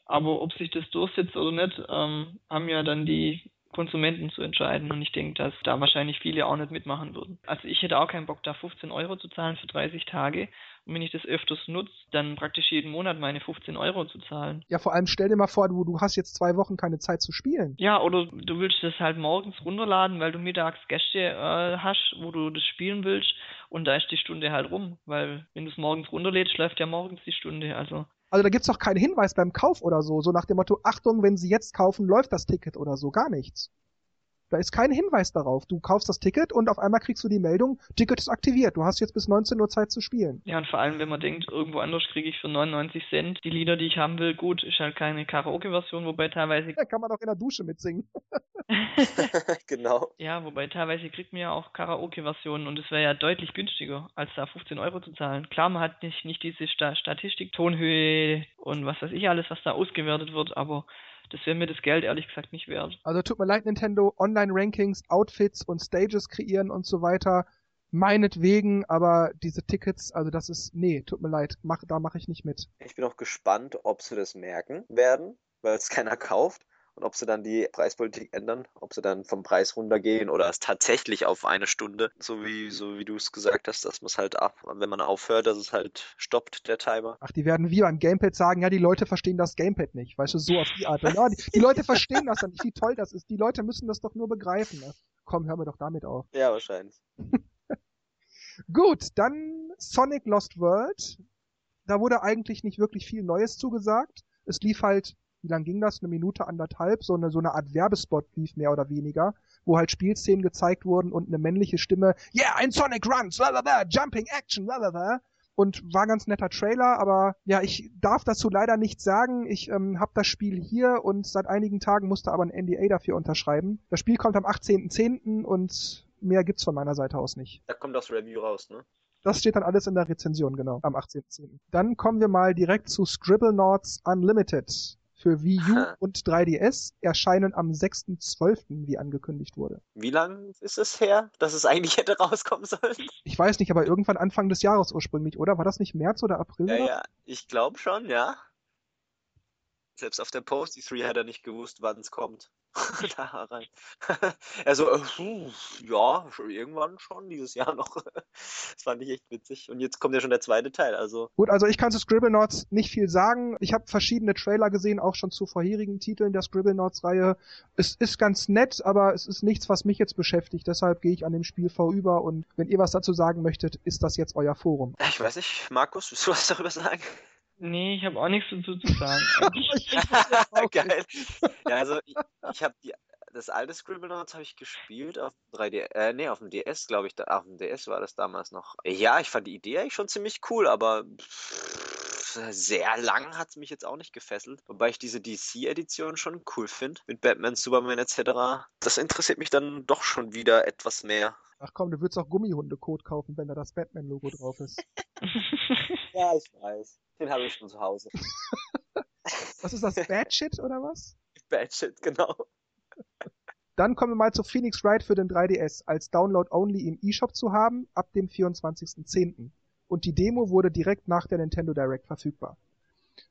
Aber ob sich das durchsetzt oder nicht, ähm, haben ja dann die Konsumenten zu entscheiden. Und ich denke, dass da wahrscheinlich viele auch nicht mitmachen würden. Also ich hätte auch keinen Bock, da 15 Euro zu zahlen für 30 Tage. Und wenn ich das öfters nutze, dann praktisch jeden Monat meine 15 Euro zu zahlen.
Ja, vor allem stell dir mal vor, du, du hast jetzt zwei Wochen keine Zeit zu spielen.
Ja, oder du willst das halt morgens runterladen, weil du mittags Gäste äh, hast, wo du das spielen willst. Und da ist die Stunde halt rum, weil wenn du es morgens runterlädst, läuft ja morgens die Stunde. Also
also da gibt's doch keinen Hinweis beim Kauf oder so, so nach dem Motto, Achtung, wenn Sie jetzt kaufen, läuft das Ticket oder so, gar nichts. Da ist kein Hinweis darauf. Du kaufst das Ticket und auf einmal kriegst du die Meldung, Ticket ist aktiviert. Du hast jetzt bis 19 Uhr Zeit zu spielen.
Ja, und vor allem, wenn man denkt, irgendwo anders kriege ich für 99 Cent die Lieder, die ich haben will. Gut, ist halt keine Karaoke-Version, wobei teilweise...
Da kann man auch in der Dusche mitsingen.
genau. Ja, wobei teilweise kriegt man ja auch Karaoke-Versionen und es wäre ja deutlich günstiger, als da 15 Euro zu zahlen. Klar, man hat nicht, nicht diese Statistik, Tonhöhe und was weiß ich alles, was da ausgewertet wird, aber das wäre mir das Geld ehrlich gesagt nicht wert.
Also tut mir leid, Nintendo, Online-Rankings, Outfits und Stages kreieren und so weiter, meinetwegen, aber diese Tickets, also das ist, nee, tut mir leid, mach, da mache ich nicht mit.
Ich bin auch gespannt, ob sie das merken werden, weil es keiner kauft. Und ob sie dann die Preispolitik ändern, ob sie dann vom Preis runtergehen oder es tatsächlich auf eine Stunde, so wie, so wie du es gesagt hast, dass man es halt ab, wenn man aufhört, dass es halt stoppt, der Timer.
Ach, die werden wie beim Gamepad sagen, ja, die Leute verstehen das Gamepad nicht, weißt du, so auf die Art. Ja, oh, die, die Leute verstehen das dann nicht, wie toll das ist. Die Leute müssen das doch nur begreifen. Ne? Komm, hör mir doch damit auf.
Ja, wahrscheinlich.
Gut, dann Sonic Lost World. Da wurde eigentlich nicht wirklich viel Neues zugesagt. Es lief halt wie lang ging das? Eine Minute, anderthalb, so eine, so eine Art Werbespot lief mehr oder weniger, wo halt Spielszenen gezeigt wurden und eine männliche Stimme, yeah, ein Sonic runs, lalala, jumping action, lalala. Und war ganz netter Trailer, aber ja, ich darf dazu leider nichts sagen. Ich ähm, habe das Spiel hier und seit einigen Tagen musste aber ein NDA dafür unterschreiben. Das Spiel kommt am 18.10. und mehr gibt's von meiner Seite aus nicht.
Da kommt das Review raus, ne?
Das steht dann alles in der Rezension, genau, am 18.10. Dann kommen wir mal direkt zu Scribblenauts Unlimited für Wii U und 3DS erscheinen am 6.12., wie angekündigt wurde.
Wie lange ist es her, dass es eigentlich hätte rauskommen sollen?
Ich weiß nicht, aber irgendwann Anfang des Jahres ursprünglich, oder? War das nicht März oder April?
Ja, ja, ich glaube schon, ja. Selbst auf der Post, E3 hat er nicht gewusst, wann es kommt. da rein. also, äh, ja, irgendwann schon, dieses Jahr noch. das fand ich echt witzig. Und jetzt kommt ja schon der zweite Teil, also.
Gut, also ich kann zu Scribblenauts nicht viel sagen. Ich habe verschiedene Trailer gesehen, auch schon zu vorherigen Titeln der Scribblenauts-Reihe. Es ist ganz nett, aber es ist nichts, was mich jetzt beschäftigt. Deshalb gehe ich an dem Spiel vorüber und wenn ihr was dazu sagen möchtet, ist das jetzt euer Forum.
Ich weiß nicht, Markus, willst du was darüber sagen? Nee, ich habe auch nichts dazu zu sagen. Oh, geil. Ja, also ich, ich habe die das alte Scribblenauts habe ich gespielt auf 3D, äh, nee, auf dem DS, glaube ich, da, auf dem DS war das damals noch. Ja, ich fand die Idee eigentlich schon ziemlich cool, aber sehr lang hat es mich jetzt auch nicht gefesselt. Wobei ich diese DC-Edition schon cool finde, mit Batman, Superman etc. Das interessiert mich dann doch schon wieder etwas mehr.
Ach komm, du würdest auch Gummihundekot kaufen, wenn da das Batman-Logo drauf ist.
ja, ich weiß. Den habe ich schon zu Hause.
was ist das? Bad Shit oder was?
Bad Shit, genau.
Dann kommen wir mal zu Phoenix Wright für den 3DS, als Download-Only im eShop zu haben, ab dem 24.10. Und die Demo wurde direkt nach der Nintendo Direct verfügbar.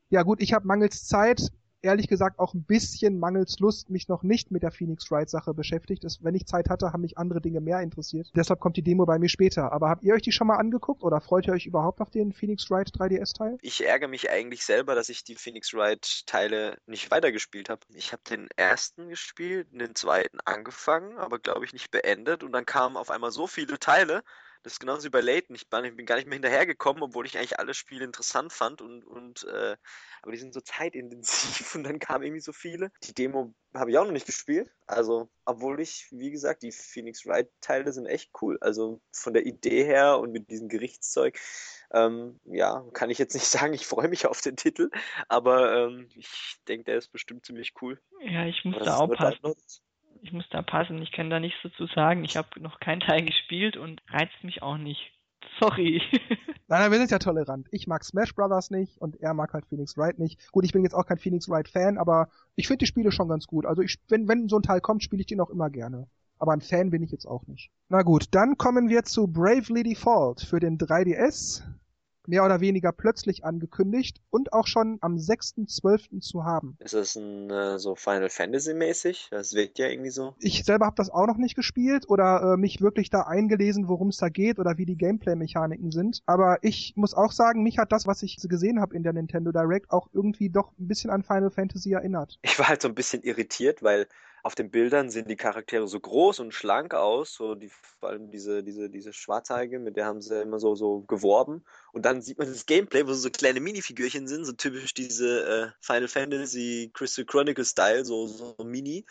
Ja gut, ich habe mangels Zeit ehrlich gesagt auch ein bisschen mangels Lust mich noch nicht mit der Phoenix Wright Sache beschäftigt. Das, wenn ich Zeit hatte, haben mich andere Dinge mehr interessiert. Deshalb kommt die Demo bei mir später. Aber habt ihr euch die schon mal angeguckt oder freut ihr euch überhaupt auf den Phoenix Wright 3DS Teil?
Ich ärgere mich eigentlich selber, dass ich die Phoenix Wright Teile nicht weitergespielt habe. Ich habe den ersten gespielt, den zweiten angefangen, aber glaube ich nicht beendet und dann kamen auf einmal so viele Teile, das ist genauso wie bei Leighton. Ich, bin gar nicht mehr hinterhergekommen, obwohl ich eigentlich alle Spiele interessant fand. Und, und äh, aber die sind so zeitintensiv und dann kamen irgendwie so viele. Die Demo habe ich auch noch nicht gespielt. Also, obwohl ich, wie gesagt, die Phoenix Wright-Teile sind echt cool. Also von der Idee her und mit diesem Gerichtszeug, ähm, ja, kann ich jetzt nicht sagen, ich freue mich auf den Titel, aber ähm, ich denke, der ist bestimmt ziemlich cool.
Ja, ich muss da aufpassen. Halt ich muss da passen, ich kann da nichts dazu sagen. Ich habe noch keinen Teil gespielt und reizt mich auch nicht. Sorry.
Nein, wir sind ja tolerant. Ich mag Smash Brothers nicht und er mag halt Phoenix Wright nicht. Gut, ich bin jetzt auch kein Phoenix Wright Fan, aber ich finde die Spiele schon ganz gut. Also ich, wenn, wenn so ein Teil kommt, spiele ich den auch immer gerne. Aber ein Fan bin ich jetzt auch nicht. Na gut, dann kommen wir zu Bravely Default für den 3DS mehr oder weniger plötzlich angekündigt und auch schon am 6.12. zu haben.
Ist das ein, äh, so Final Fantasy mäßig? Das wirkt ja irgendwie so.
Ich selber habe das auch noch nicht gespielt oder äh, mich wirklich da eingelesen, worum es da geht oder wie die Gameplay-Mechaniken sind. Aber ich muss auch sagen, mich hat das, was ich gesehen habe in der Nintendo Direct, auch irgendwie doch ein bisschen an Final Fantasy erinnert.
Ich war halt so ein bisschen irritiert, weil auf den Bildern sehen die Charaktere so groß und schlank aus, so die, vor allem diese, diese, diese Schwarzhaarige, mit der haben sie immer so, so geworben. Und dann sieht man das Gameplay, wo so kleine Minifigürchen sind, so typisch diese äh, Final Fantasy Crystal Chronicle Style, so, so Mini.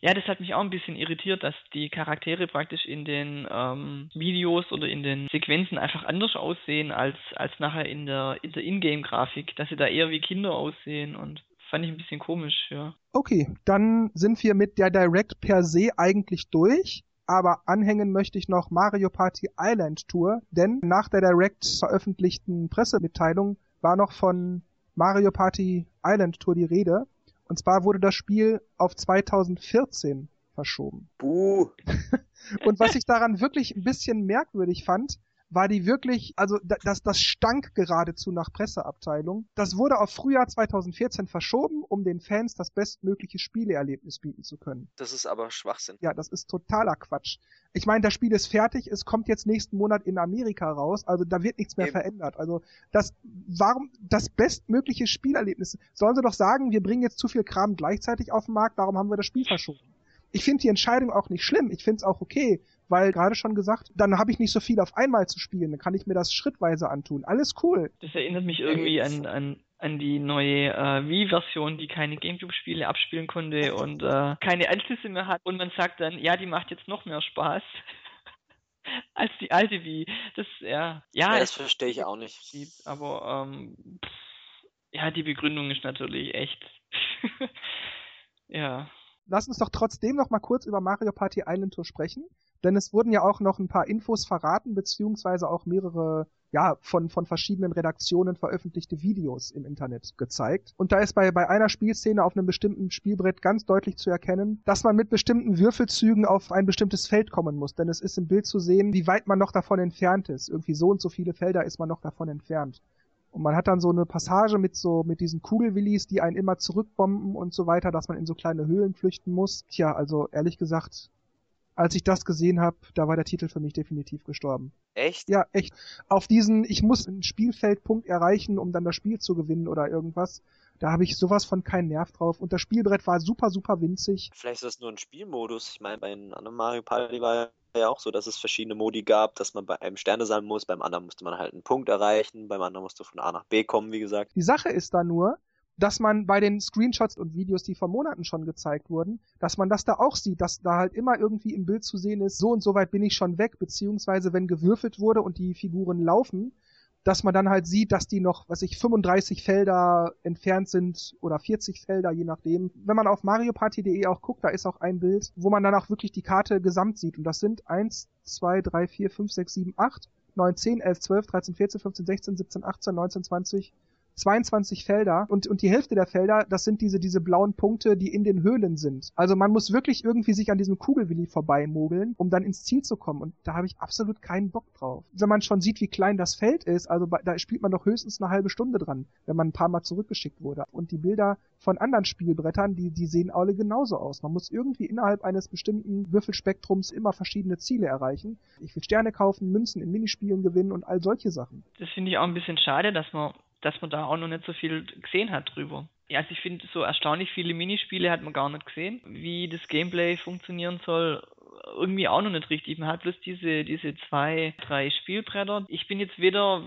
Ja, das hat mich auch ein bisschen irritiert, dass die Charaktere praktisch in den ähm, Videos oder in den Sequenzen einfach anders aussehen als, als nachher in der, in der Ingame-Grafik, dass sie da eher wie Kinder aussehen und fand ich ein bisschen komisch, ja.
Okay, dann sind wir mit der Direct per se eigentlich durch. Aber anhängen möchte ich noch Mario Party Island Tour, denn nach der Direct veröffentlichten Pressemitteilung war noch von Mario Party Island Tour die Rede. Und zwar wurde das Spiel auf 2014 verschoben.
Buh.
Und was ich daran wirklich ein bisschen merkwürdig fand, war die wirklich, also das, das stank geradezu nach Presseabteilung. Das wurde auf Frühjahr 2014 verschoben, um den Fans das bestmögliche Spieleerlebnis bieten zu können.
Das ist aber Schwachsinn.
Ja, das ist totaler Quatsch. Ich meine, das Spiel ist fertig, es kommt jetzt nächsten Monat in Amerika raus, also da wird nichts mehr Eben. verändert. Also das, warum das bestmögliche Spielerlebnis? Sollen sie doch sagen, wir bringen jetzt zu viel Kram gleichzeitig auf den Markt, darum haben wir das Spiel verschoben. Ich finde die Entscheidung auch nicht schlimm, ich finde es auch okay, weil gerade schon gesagt, dann habe ich nicht so viel auf einmal zu spielen, dann kann ich mir das schrittweise antun. Alles cool.
Das erinnert mich irgendwie äh, an, an an die neue äh, Wii-Version, die keine Gamecube-Spiele abspielen konnte und äh, keine Anschlüsse mehr hat. Und man sagt dann, ja, die macht jetzt noch mehr Spaß als die alte Wii. Das, ja,
ja, ja das verstehe ich auch nicht.
Aber ähm, pff, ja, die Begründung ist natürlich echt.
ja lass uns doch trotzdem noch mal kurz über Mario Party Island Tour sprechen, denn es wurden ja auch noch ein paar Infos verraten, beziehungsweise auch mehrere, ja, von, von verschiedenen Redaktionen veröffentlichte Videos im Internet gezeigt. Und da ist bei, bei einer Spielszene auf einem bestimmten Spielbrett ganz deutlich zu erkennen, dass man mit bestimmten Würfelzügen auf ein bestimmtes Feld kommen muss, denn es ist im Bild zu sehen, wie weit man noch davon entfernt ist. Irgendwie so und so viele Felder ist man noch davon entfernt. Und man hat dann so eine Passage mit so, mit diesen Kugelwillis, die einen immer zurückbomben und so weiter, dass man in so kleine Höhlen flüchten muss. Tja, also ehrlich gesagt, als ich das gesehen habe, da war der Titel für mich definitiv gestorben.
Echt?
Ja, echt. Auf diesen, ich muss einen Spielfeldpunkt erreichen, um dann das Spiel zu gewinnen oder irgendwas. Da habe ich sowas von keinen Nerv drauf. Und das Spielbrett war super, super winzig.
Vielleicht ist
das
nur ein Spielmodus. Ich meine, bei einem Mario Party war ja auch so, dass es verschiedene Modi gab, dass man bei einem Sterne sammeln muss, beim anderen musste man halt einen Punkt erreichen, beim anderen musste von A nach B kommen, wie gesagt.
Die Sache ist da nur, dass man bei den Screenshots und Videos, die vor Monaten schon gezeigt wurden, dass man das da auch sieht, dass da halt immer irgendwie im Bild zu sehen ist, so und so weit bin ich schon weg, beziehungsweise wenn gewürfelt wurde und die Figuren laufen, dass man dann halt sieht, dass die noch, was ich, 35 Felder entfernt sind oder 40 Felder, je nachdem. Wenn man auf marioparty.de auch guckt, da ist auch ein Bild, wo man dann auch wirklich die Karte gesamt sieht. Und das sind 1, 2, 3, 4, 5, 6, 7, 8, 9, 10, 11, 12, 13, 14, 15, 16, 17, 18, 19, 20, 22 Felder und, und die Hälfte der Felder, das sind diese, diese blauen Punkte, die in den Höhlen sind. Also man muss wirklich irgendwie sich an diesem Kugelwilli vorbeimogeln, um dann ins Ziel zu kommen. Und da habe ich absolut keinen Bock drauf. Wenn man schon sieht, wie klein das Feld ist, also bei, da spielt man doch höchstens eine halbe Stunde dran, wenn man ein paar Mal zurückgeschickt wurde. Und die Bilder von anderen Spielbrettern, die, die sehen alle genauso aus. Man muss irgendwie innerhalb eines bestimmten Würfelspektrums immer verschiedene Ziele erreichen. Ich will Sterne kaufen, Münzen in Minispielen gewinnen und all solche Sachen.
Das finde ich auch ein bisschen schade, dass man dass man da auch noch nicht so viel gesehen hat drüber. Ja, also ich finde, so erstaunlich viele Minispiele hat man gar nicht gesehen, wie das Gameplay funktionieren soll irgendwie auch noch nicht richtig. Man hat bloß diese, diese zwei, drei Spielbretter. Ich bin jetzt weder,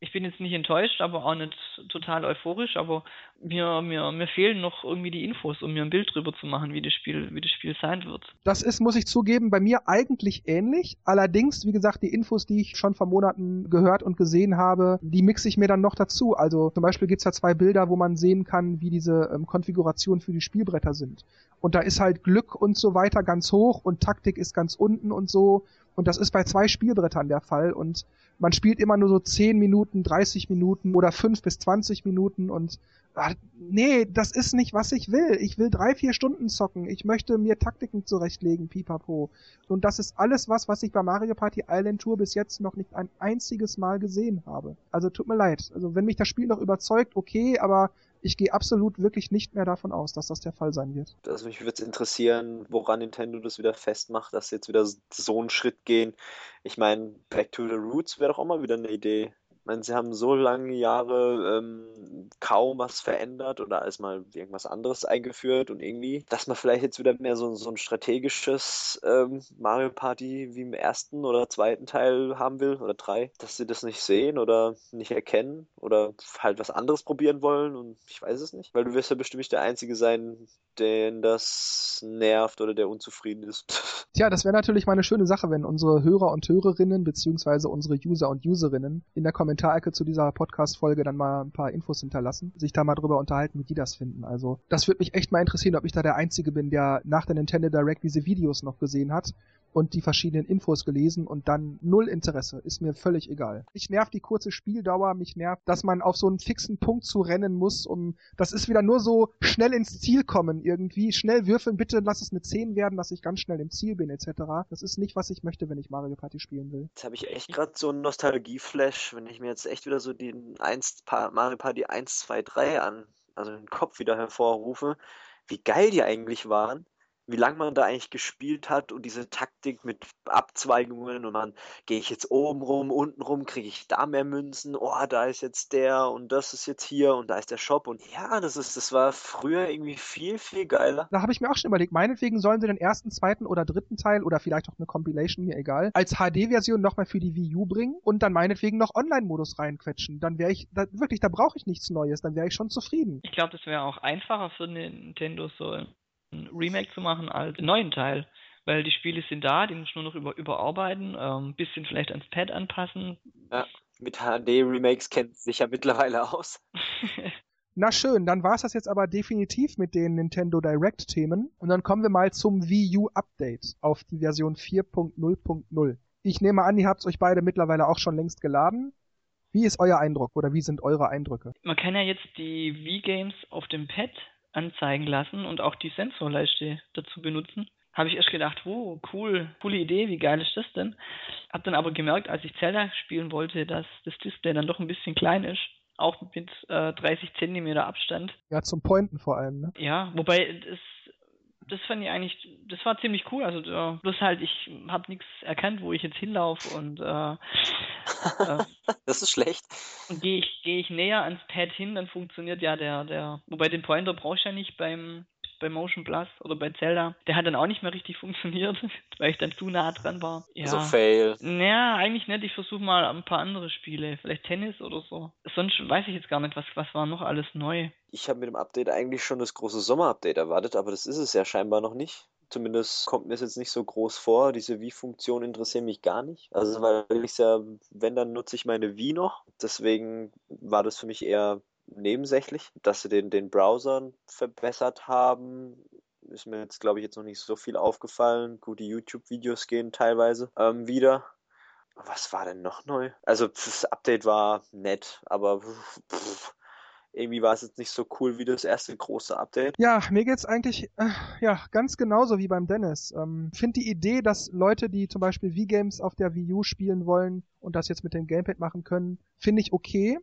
ich bin jetzt nicht enttäuscht, aber auch nicht total euphorisch, aber mir, mir, mir fehlen noch irgendwie die Infos, um mir ein Bild drüber zu machen, wie das Spiel, wie das Spiel sein wird.
Das ist, muss ich zugeben, bei mir eigentlich ähnlich. Allerdings, wie gesagt, die Infos, die ich schon vor Monaten gehört und gesehen habe, die mixe ich mir dann noch dazu. Also zum Beispiel gibt es da zwei Bilder, wo man sehen kann, wie diese ähm, Konfiguration für die Spielbretter sind und da ist halt Glück und so weiter ganz hoch und Taktik ist ganz unten und so. Und das ist bei zwei Spielbrettern der Fall und man spielt immer nur so 10 Minuten, 30 Minuten oder 5 bis 20 Minuten und ach, nee, das ist nicht, was ich will. Ich will drei, vier Stunden zocken. Ich möchte mir Taktiken zurechtlegen, pipapo. Und das ist alles was, was ich bei Mario Party Island Tour bis jetzt noch nicht ein einziges Mal gesehen habe. Also tut mir leid. Also wenn mich das Spiel noch überzeugt, okay, aber ich gehe absolut wirklich nicht mehr davon aus, dass das der Fall sein wird.
Also
mich
würde es interessieren, woran Nintendo das wieder festmacht, dass sie jetzt wieder so einen Schritt gehen. Ich meine, Back to the Roots wäre doch auch mal wieder eine Idee meine, sie haben so lange Jahre ähm, kaum was verändert oder als mal irgendwas anderes eingeführt und irgendwie, dass man vielleicht jetzt wieder mehr so, so ein strategisches ähm, Mario Party wie im ersten oder zweiten Teil haben will oder drei, dass sie das nicht sehen oder nicht erkennen oder halt was anderes probieren wollen und ich weiß es nicht, weil du wirst ja bestimmt nicht der Einzige sein, den das nervt oder der unzufrieden ist.
Tja, das wäre natürlich mal eine schöne Sache, wenn unsere Hörer und Hörerinnen beziehungsweise unsere User und Userinnen in der Kommentare Kommentarecke zu dieser Podcast-Folge dann mal ein paar Infos hinterlassen, sich da mal drüber unterhalten, wie die das finden. Also das würde mich echt mal interessieren, ob ich da der Einzige bin, der nach der Nintendo Direct diese Videos noch gesehen hat und die verschiedenen Infos gelesen und dann null Interesse. Ist mir völlig egal. Mich nervt die kurze Spieldauer, mich nervt, dass man auf so einen fixen Punkt zu rennen muss, um, das ist wieder nur so schnell ins Ziel kommen irgendwie, schnell würfeln, bitte lass es eine 10 werden, dass ich ganz schnell im Ziel bin, etc. Das ist nicht, was ich möchte, wenn ich Mario Party spielen will.
Jetzt habe ich echt gerade so einen Nostalgieflash, wenn ich mir jetzt echt wieder so den 1, Mario Party 1, 2, 3 an, also den Kopf wieder hervorrufe, wie geil die eigentlich waren wie lange man da eigentlich gespielt hat und diese Taktik mit Abzweigungen und dann gehe ich jetzt oben rum, unten rum, kriege ich da mehr Münzen, oh, da ist jetzt der und das ist jetzt hier und da ist der Shop und ja, das ist, das war früher irgendwie viel, viel geiler.
Da habe ich mir auch schon überlegt, meinetwegen sollen sie den ersten, zweiten oder dritten Teil oder vielleicht auch eine Compilation, mir egal, als HD-Version nochmal für die Wii U bringen und dann meinetwegen noch Online-Modus reinquetschen. Dann wäre ich, da, wirklich, da brauche ich nichts Neues, dann wäre ich schon zufrieden.
Ich glaube, das wäre auch einfacher für Nintendo so ein Remake zu machen als einen neuen Teil. Weil die Spiele sind da, die muss nur noch über, überarbeiten, ein ähm, bisschen vielleicht ans Pad anpassen.
Ja, mit HD-Remakes kennt sich ja mittlerweile aus.
Na schön, dann war es das jetzt aber definitiv mit den Nintendo Direct-Themen. Und dann kommen wir mal zum Wii U Update auf die Version 4.0.0. Ich nehme an, ihr habt euch beide mittlerweile auch schon längst geladen. Wie ist euer Eindruck oder wie sind eure Eindrücke?
Man kann ja jetzt die Wii-Games auf dem Pad anzeigen lassen und auch die Sensorleiste dazu benutzen. Habe ich erst gedacht, wow, cool, coole Idee, wie geil ist das denn? Habe dann aber gemerkt, als ich Zelda spielen wollte, dass das Display dann doch ein bisschen klein ist auch mit äh, 30 Zentimeter Abstand.
Ja, zum Pointen vor allem, ne?
Ja, wobei es das fand ich eigentlich, das war ziemlich cool. Also äh, bloß halt, ich habe nichts erkannt, wo ich jetzt hinlaufe und äh, äh
das ist schlecht.
Gehe ich, geh ich näher ans Pad hin, dann funktioniert ja der, der. Wobei den Pointer brauchst du ja nicht beim bei Motion Plus oder bei Zelda. Der hat dann auch nicht mehr richtig funktioniert, weil ich dann zu nah dran war. Also ja.
So fail.
Naja, eigentlich nicht. Ich versuche mal ein paar andere Spiele. Vielleicht Tennis oder so. Sonst weiß ich jetzt gar nicht, was, was war noch alles neu.
Ich habe mit dem Update eigentlich schon das große Sommer-Update erwartet, aber das ist es ja scheinbar noch nicht zumindest kommt mir es jetzt nicht so groß vor. Diese Wii-Funktion interessiert mich gar nicht. Also, weil ich ja, wenn, dann nutze ich meine Wii noch. Deswegen war das für mich eher nebensächlich, dass sie den, den Browsern verbessert haben. Ist mir jetzt, glaube ich, jetzt noch nicht so viel aufgefallen. Gute YouTube-Videos gehen teilweise ähm, wieder. Was war denn noch neu? Also, das Update war nett, aber pff, irgendwie war es jetzt nicht so cool wie das erste große Update.
Ja, mir geht es eigentlich äh, ja ganz genauso wie beim Dennis. Ähm, Finde die Idee, dass Leute, die zum Beispiel Wii Games auf der Wii U spielen wollen und das jetzt mit dem Gamepad machen können, finde ich okay.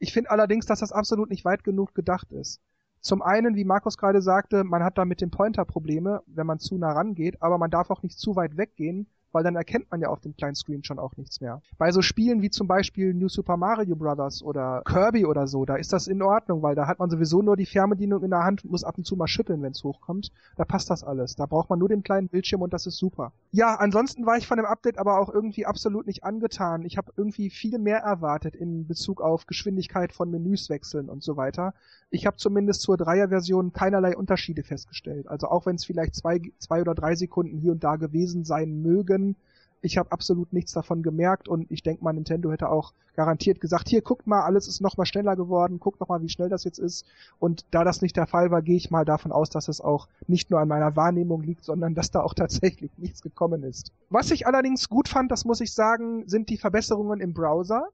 Ich finde allerdings, dass das absolut nicht weit genug gedacht ist. Zum einen, wie Markus gerade sagte, man hat da mit dem Pointer Probleme, wenn man zu nah rangeht, aber man darf auch nicht zu weit weggehen, weil dann erkennt man ja auf dem kleinen Screen schon auch nichts mehr. Bei so Spielen wie zum Beispiel New Super Mario Bros. oder Kirby oder so, da ist das in Ordnung, weil da hat man sowieso nur die Fernbedienung in der Hand und muss ab und zu mal schütteln, wenn es hochkommt. Da passt das alles. Da braucht man nur den kleinen Bildschirm und das ist super. Ja, ansonsten war ich von dem Update aber auch irgendwie absolut nicht angetan. Ich habe irgendwie viel mehr erwartet in Bezug auf Geschwindigkeit von Menüs wechseln und so weiter. Ich habe zumindest zur Dreier-Version keinerlei Unterschiede festgestellt. Also auch wenn es vielleicht zwei, zwei oder drei Sekunden hier und da gewesen sein mögen, an. Ich habe absolut nichts davon gemerkt und ich denke mal, Nintendo hätte auch garantiert gesagt, hier guckt mal, alles ist nochmal schneller geworden, guckt nochmal, wie schnell das jetzt ist. Und da das nicht der Fall war, gehe ich mal davon aus, dass es auch nicht nur an meiner Wahrnehmung liegt, sondern dass da auch tatsächlich nichts gekommen ist. Was ich allerdings gut fand, das muss ich sagen, sind die Verbesserungen im Browser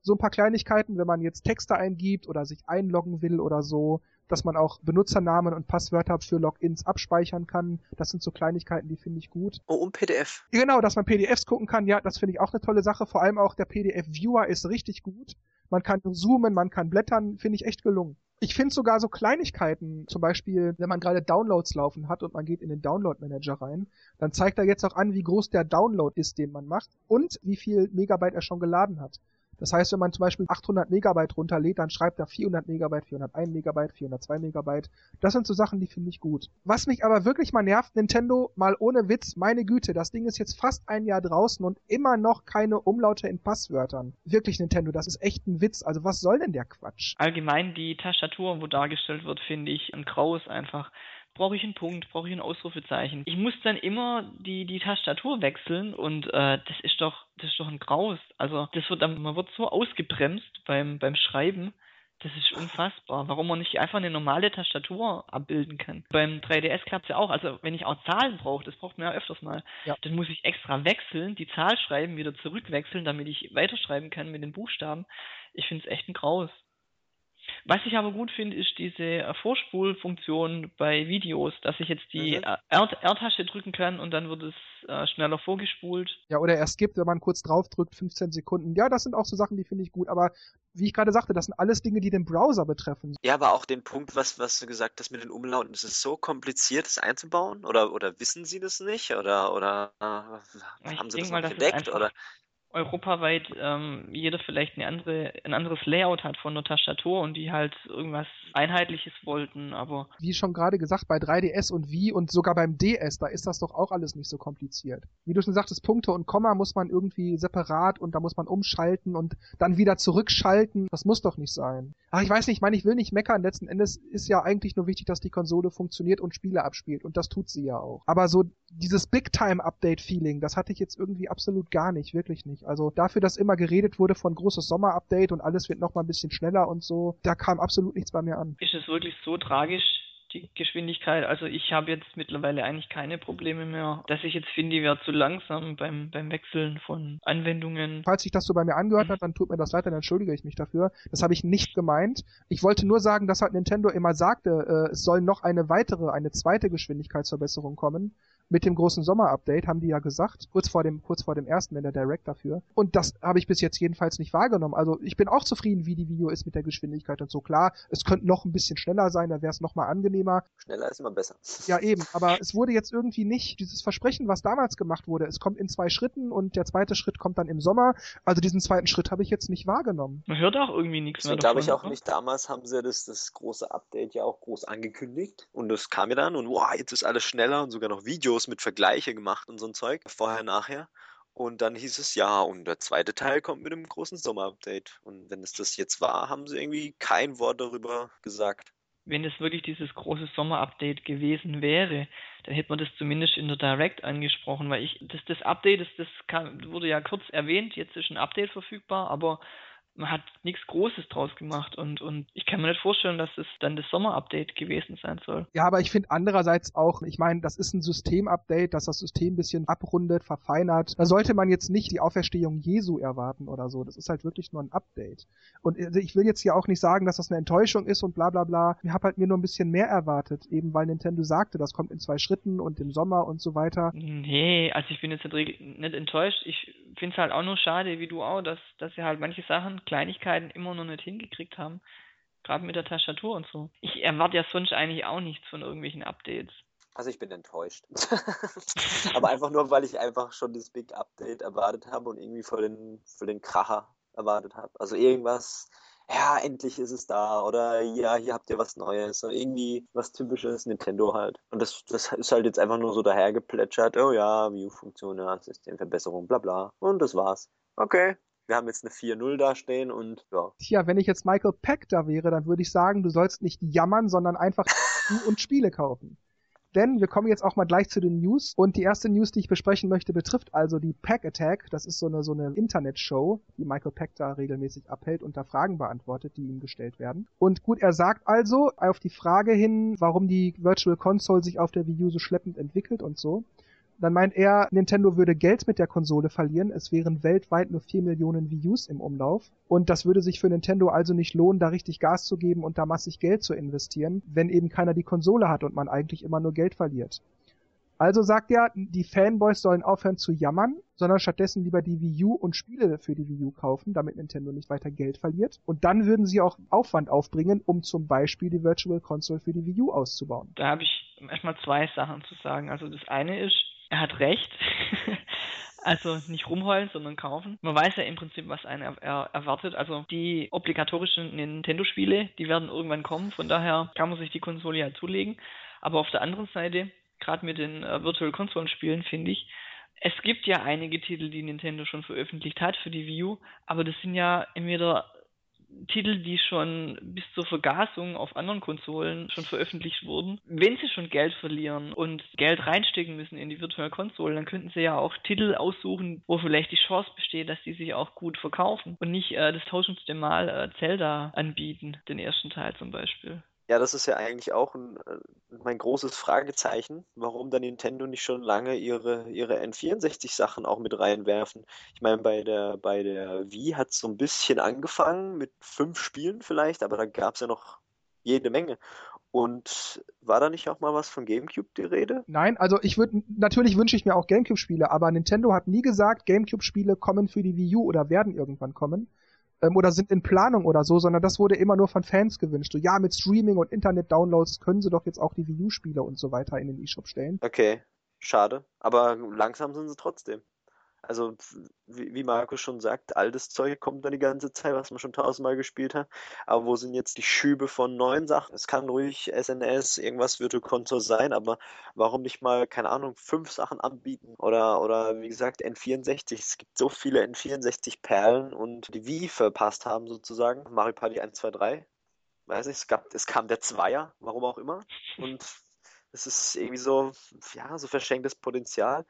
so ein paar Kleinigkeiten, wenn man jetzt Texte eingibt oder sich einloggen will oder so, dass man auch Benutzernamen und Passwörter für Logins abspeichern kann. Das sind so Kleinigkeiten, die finde ich gut.
Oh, und PDF.
Genau, dass man PDFs gucken kann, ja, das finde ich auch eine tolle Sache. Vor allem auch der PDF-Viewer ist richtig gut. Man kann zoomen, man kann blättern, finde ich echt gelungen. Ich finde sogar so Kleinigkeiten, zum Beispiel, wenn man gerade Downloads laufen hat und man geht in den Download Manager rein, dann zeigt er jetzt auch an, wie groß der Download ist, den man macht und wie viel Megabyte er schon geladen hat. Das heißt, wenn man zum Beispiel 800 Megabyte runterlädt, dann schreibt er 400 Megabyte, 401 Megabyte, 402 Megabyte. Das sind so Sachen, die finde ich gut. Was mich aber wirklich mal nervt, Nintendo, mal ohne Witz, meine Güte, das Ding ist jetzt fast ein Jahr draußen und immer noch keine Umlaute in Passwörtern. Wirklich, Nintendo, das ist echt ein Witz. Also was soll denn der Quatsch?
Allgemein die Tastatur, wo dargestellt wird, finde ich ein Graus einfach brauche ich einen Punkt, brauche ich ein Ausrufezeichen. Ich muss dann immer die, die Tastatur wechseln und äh, das ist doch, das ist doch ein Graus. Also das wird dann, man wird so ausgebremst beim, beim Schreiben. Das ist unfassbar, warum man nicht einfach eine normale Tastatur abbilden kann. Beim 3DS klappt es ja auch. Also, wenn ich auch Zahlen brauche, das braucht man ja öfters mal, ja. dann muss ich extra wechseln, die Zahl schreiben, wieder zurückwechseln, damit ich weiterschreiben kann mit den Buchstaben. Ich finde es echt ein Graus. Was ich aber gut finde, ist diese äh, Vorspulfunktion bei Videos, dass ich jetzt die mhm. Äh, r tasche drücken kann und dann wird es äh, schneller vorgespult.
Ja, oder er skippt, wenn man kurz drauf drückt, 15 Sekunden. Ja, das sind auch so Sachen, die finde ich gut, aber wie ich gerade sagte, das sind alles Dinge, die den Browser betreffen.
Ja, aber auch den Punkt, was, was du gesagt hast mit den Umlauten, ist es so kompliziert, das einzubauen? Oder, oder wissen sie das nicht? Oder, oder äh, haben sie das mal, nicht entdeckt? Oder?
europaweit ähm, jeder vielleicht eine andere, ein anderes Layout hat von der Tastatur und die halt irgendwas Einheitliches wollten, aber.
Wie schon gerade gesagt, bei 3DS und Wii und sogar beim DS, da ist das doch auch alles nicht so kompliziert. Wie du schon sagtest, Punkte und Komma muss man irgendwie separat und da muss man umschalten und dann wieder zurückschalten. Das muss doch nicht sein. Ach, ich weiß nicht, ich meine, ich will nicht meckern. Letzten Endes ist ja eigentlich nur wichtig, dass die Konsole funktioniert und Spiele abspielt und das tut sie ja auch. Aber so dieses Big-Time-Update-Feeling, das hatte ich jetzt irgendwie absolut gar nicht, wirklich nicht. Also dafür, dass immer geredet wurde von großes Sommer-Update und alles wird nochmal ein bisschen schneller und so, da kam absolut nichts bei mir an.
Ist es wirklich so tragisch, die Geschwindigkeit. Also ich habe jetzt mittlerweile eigentlich keine Probleme mehr, dass ich jetzt finde, ich wäre zu langsam beim, beim Wechseln von Anwendungen.
Falls sich das so bei mir angehört hat, dann tut mir das leid, dann entschuldige ich mich dafür. Das habe ich nicht gemeint. Ich wollte nur sagen, dass halt Nintendo immer sagte, äh, es soll noch eine weitere, eine zweite Geschwindigkeitsverbesserung kommen mit dem großen Sommer-Update, haben die ja gesagt, kurz vor dem, kurz vor dem ersten in der Direct dafür. Und das habe ich bis jetzt jedenfalls nicht wahrgenommen. Also ich bin auch zufrieden, wie die Video ist mit der Geschwindigkeit und so. Klar, es könnte noch ein bisschen schneller sein, da wäre es nochmal angenehmer.
Schneller ist immer besser.
Ja, eben. Aber es wurde jetzt irgendwie nicht dieses Versprechen, was damals gemacht wurde. Es kommt in zwei Schritten und der zweite Schritt kommt dann im Sommer. Also diesen zweiten Schritt habe ich jetzt nicht wahrgenommen.
Man hört auch irgendwie nichts mehr. Davon, glaube ich auch nicht. Damals haben sie das, das große Update ja auch groß angekündigt und das kam ja dann und wow, jetzt ist alles schneller und sogar noch Video Videos mit Vergleiche gemacht und so ein Zeug, vorher, nachher. Und dann hieß es, ja, und der zweite Teil kommt mit einem großen Sommer-Update. Und wenn es das jetzt war, haben sie irgendwie kein Wort darüber gesagt.
Wenn es wirklich dieses große Sommer-Update gewesen wäre, dann hätte man das zumindest in der Direct angesprochen, weil ich, das, das Update, das, das kann, wurde ja kurz erwähnt, jetzt ist ein Update verfügbar, aber man hat nichts Großes draus gemacht und, und ich kann mir nicht vorstellen, dass es dann das Sommerupdate gewesen sein soll.
Ja, aber ich finde andererseits auch, ich meine, das ist ein Systemupdate, dass das System ein bisschen abrundet, verfeinert. Da sollte man jetzt nicht die Auferstehung Jesu erwarten oder so. Das ist halt wirklich nur ein Update. Und also ich will jetzt ja auch nicht sagen, dass das eine Enttäuschung ist und bla bla bla. Ich habe halt mir nur ein bisschen mehr erwartet, eben weil Nintendo sagte, das kommt in zwei Schritten und im Sommer und so weiter.
Nee, also ich bin jetzt nicht, nicht enttäuscht. Ich finde es halt auch nur schade, wie du auch, dass, dass sie halt manche Sachen Kleinigkeiten immer noch nicht hingekriegt haben. Gerade mit der Tastatur und so. Ich erwarte ja sonst eigentlich auch nichts von irgendwelchen Updates. Also ich bin enttäuscht. aber einfach nur, weil ich einfach schon das Big Update erwartet habe und irgendwie für den, voll den Kracher erwartet habe. Also irgendwas, ja, endlich ist es da oder ja, hier habt ihr was Neues oder irgendwie was typisches Nintendo halt. Und das, das ist halt jetzt einfach nur so dahergeplätschert, oh ja, View-Funktion, ja, Systemverbesserung, bla bla. Und das war's. Okay,
wir haben jetzt eine 4-0 dastehen und ja.
Tja, wenn ich jetzt Michael Peck da wäre, dann würde ich sagen, du sollst nicht jammern, sondern einfach und Spiele kaufen. Denn wir kommen jetzt auch mal gleich zu den News. Und die erste News, die ich besprechen möchte, betrifft also die Pack Attack. Das ist so eine, so eine Internet-Show, die Michael Peck da regelmäßig abhält und da Fragen beantwortet, die ihm gestellt werden. Und gut, er sagt also auf die Frage hin, warum die Virtual Console sich auf der Wii U so schleppend entwickelt und so, dann meint er, Nintendo würde Geld mit der Konsole verlieren. Es wären weltweit nur 4 Millionen Wii U's im Umlauf. Und das würde sich für Nintendo also nicht lohnen, da richtig Gas zu geben und da massig Geld zu investieren, wenn eben keiner die Konsole hat und man eigentlich immer nur Geld verliert. Also sagt er, die Fanboys sollen aufhören zu jammern, sondern stattdessen lieber die Wii U und Spiele für die Wii U kaufen, damit Nintendo nicht weiter Geld verliert. Und dann würden sie auch Aufwand aufbringen, um zum Beispiel die Virtual Console für die Wii U auszubauen.
Da habe ich erstmal zwei Sachen zu sagen. Also das eine ist, er hat recht. Also nicht rumheulen, sondern kaufen. Man weiß ja im Prinzip, was einen er er erwartet. Also die obligatorischen Nintendo-Spiele, die werden irgendwann kommen. Von daher kann man sich die Konsole ja zulegen. Aber auf der anderen Seite, gerade mit den äh, Virtual Console-Spielen, finde ich, es gibt ja einige Titel, die Nintendo schon veröffentlicht hat für die Wii U, aber das sind ja entweder Titel, die schon bis zur Vergasung auf anderen Konsolen schon veröffentlicht wurden, wenn sie schon Geld verlieren und Geld reinstecken müssen in die virtuelle Konsole, dann könnten sie ja auch Titel aussuchen, wo vielleicht die Chance besteht, dass die sich auch gut verkaufen und nicht äh, das tausendste Mal äh, Zelda anbieten, den ersten Teil zum Beispiel.
Ja, das ist ja eigentlich auch ein, äh, mein großes Fragezeichen, warum da Nintendo nicht schon lange ihre, ihre N64-Sachen auch mit reinwerfen. Ich meine, bei der, bei der Wii hat es so ein bisschen angefangen mit fünf Spielen vielleicht, aber da gab es ja noch jede Menge. Und war da nicht auch mal was von GameCube die Rede?
Nein, also ich würde natürlich wünsche ich mir auch GameCube-Spiele, aber Nintendo hat nie gesagt, GameCube-Spiele kommen für die Wii U oder werden irgendwann kommen ähm, oder sind in Planung oder so, sondern das wurde immer nur von Fans gewünscht. So, ja, mit Streaming und Internet-Downloads können sie doch jetzt auch die Wii U-Spiele und so weiter in den E-Shop stellen.
Okay, schade. Aber langsam sind sie trotzdem. Also, wie, wie Markus schon sagt, altes Zeug kommt da die ganze Zeit, was man schon tausendmal gespielt hat. Aber wo sind jetzt die Schübe von neuen Sachen? Es kann ruhig SNS, irgendwas Virtual Console sein, aber warum nicht mal, keine Ahnung, fünf Sachen anbieten? Oder, oder wie gesagt, N64. Es gibt so viele N64-Perlen und die Wii verpasst haben sozusagen. Mario Party 1, 2, 3. Weiß nicht, es, gab, es kam der Zweier, warum auch immer. Und es ist irgendwie so, ja, so verschenktes Potenzial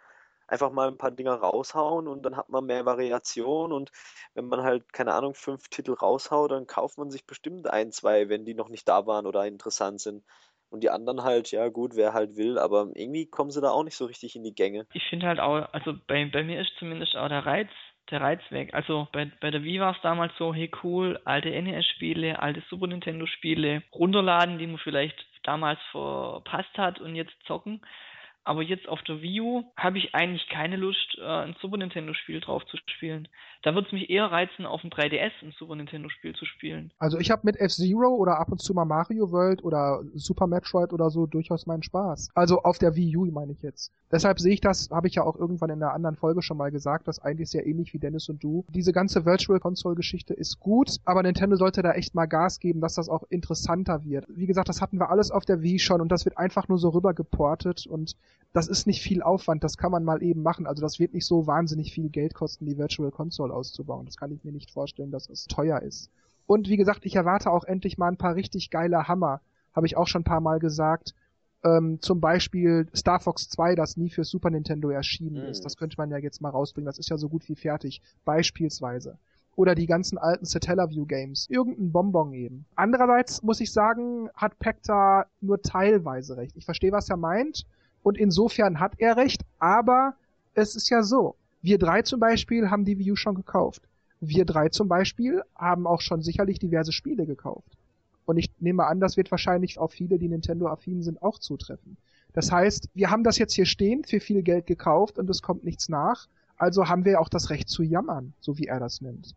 einfach mal ein paar Dinger raushauen und dann hat man mehr Variation und wenn man halt, keine Ahnung, fünf Titel raushaut, dann kauft man sich bestimmt ein, zwei, wenn die noch nicht da waren oder interessant sind. Und die anderen halt, ja gut, wer halt will, aber irgendwie kommen sie da auch nicht so richtig in die Gänge.
Ich finde halt auch, also bei, bei mir ist zumindest auch der Reiz, der Reiz weg. Also bei, bei der Wii war es damals so, hey cool, alte NES-Spiele, alte Super Nintendo-Spiele runterladen, die man vielleicht damals verpasst hat und jetzt zocken. Aber jetzt auf der Wii U habe ich eigentlich keine Lust, äh, ein Super Nintendo-Spiel drauf zu spielen. Da würde es mich eher reizen, auf dem 3DS ein Super Nintendo-Spiel zu spielen.
Also ich habe mit F-Zero oder ab und zu mal Mario World oder Super Metroid oder so durchaus meinen Spaß. Also auf der Wii U meine ich jetzt. Deshalb sehe ich das, habe ich ja auch irgendwann in einer anderen Folge schon mal gesagt, dass eigentlich sehr ähnlich wie Dennis und du. Diese ganze Virtual Console-Geschichte ist gut, aber Nintendo sollte da echt mal Gas geben, dass das auch interessanter wird. Wie gesagt, das hatten wir alles auf der Wii schon und das wird einfach nur so rübergeportet und das ist nicht viel Aufwand, das kann man mal eben machen. Also das wird nicht so wahnsinnig viel Geld kosten, die Virtual Console auszubauen. Das kann ich mir nicht vorstellen, dass es teuer ist. Und wie gesagt, ich erwarte auch endlich mal ein paar richtig geile Hammer. Habe ich auch schon ein paar Mal gesagt. Ähm, zum Beispiel Star Fox 2, das nie für Super Nintendo erschienen mhm. ist. Das könnte man ja jetzt mal rausbringen. Das ist ja so gut wie fertig. Beispielsweise oder die ganzen alten Satellaview Games. Irgendein Bonbon eben. Andererseits muss ich sagen, hat Pecta nur teilweise recht. Ich verstehe, was er meint. Und insofern hat er recht, aber es ist ja so. Wir drei zum Beispiel haben die Wii U schon gekauft. Wir drei zum Beispiel haben auch schon sicherlich diverse Spiele gekauft. Und ich nehme an, das wird wahrscheinlich auf viele, die Nintendo-affin sind, auch zutreffen. Das heißt, wir haben das jetzt hier stehen, für viel Geld gekauft und es kommt nichts nach. Also haben wir auch das Recht zu jammern, so wie er das nennt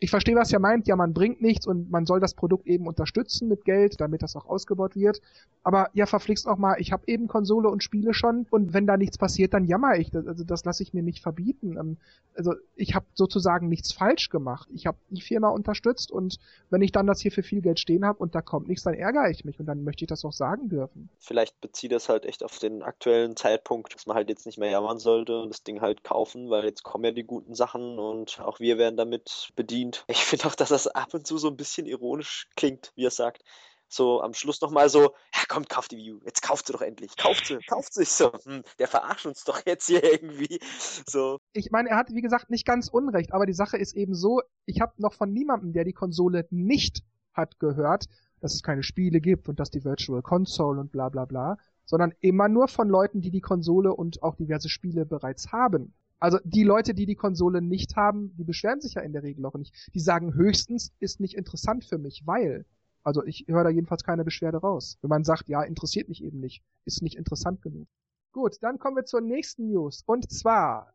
ich verstehe, was er meint. Ja, man bringt nichts und man soll das Produkt eben unterstützen mit Geld, damit das auch ausgebaut wird. Aber ja, verflixt auch mal, ich habe eben Konsole und Spiele schon und wenn da nichts passiert, dann jammer ich. Das, also das lasse ich mir nicht verbieten. Ähm, also ich habe sozusagen nichts falsch gemacht. Ich habe die Firma unterstützt und wenn ich dann das hier für viel Geld stehen habe und da kommt nichts, dann ärgere ich mich und dann möchte ich das auch sagen dürfen.
Vielleicht bezieht das halt echt auf den aktuellen Zeitpunkt, dass man halt jetzt nicht mehr jammern sollte und das Ding halt kaufen, weil jetzt kommen ja die guten Sachen und auch wir werden damit bedient bedient. Ich finde auch, dass das ab und zu so ein bisschen ironisch klingt, wie er sagt. So am Schluss nochmal so, ja kommt, kauft die View, jetzt kauft sie doch endlich, kauft sie, kauft sie. So, hm, der verarscht uns doch jetzt hier irgendwie. So.
Ich meine, er hat, wie gesagt, nicht ganz Unrecht, aber die Sache ist eben so, ich habe noch von niemandem, der die Konsole nicht hat, gehört, dass es keine Spiele gibt und dass die Virtual Console und bla bla bla, sondern immer nur von Leuten, die die Konsole und auch diverse Spiele bereits haben. Also die Leute, die die Konsole nicht haben, die beschweren sich ja in der Regel auch nicht. Die sagen höchstens, ist nicht interessant für mich, weil. Also ich höre da jedenfalls keine Beschwerde raus. Wenn man sagt, ja, interessiert mich eben nicht, ist nicht interessant genug. Gut, dann kommen wir zur nächsten News. Und zwar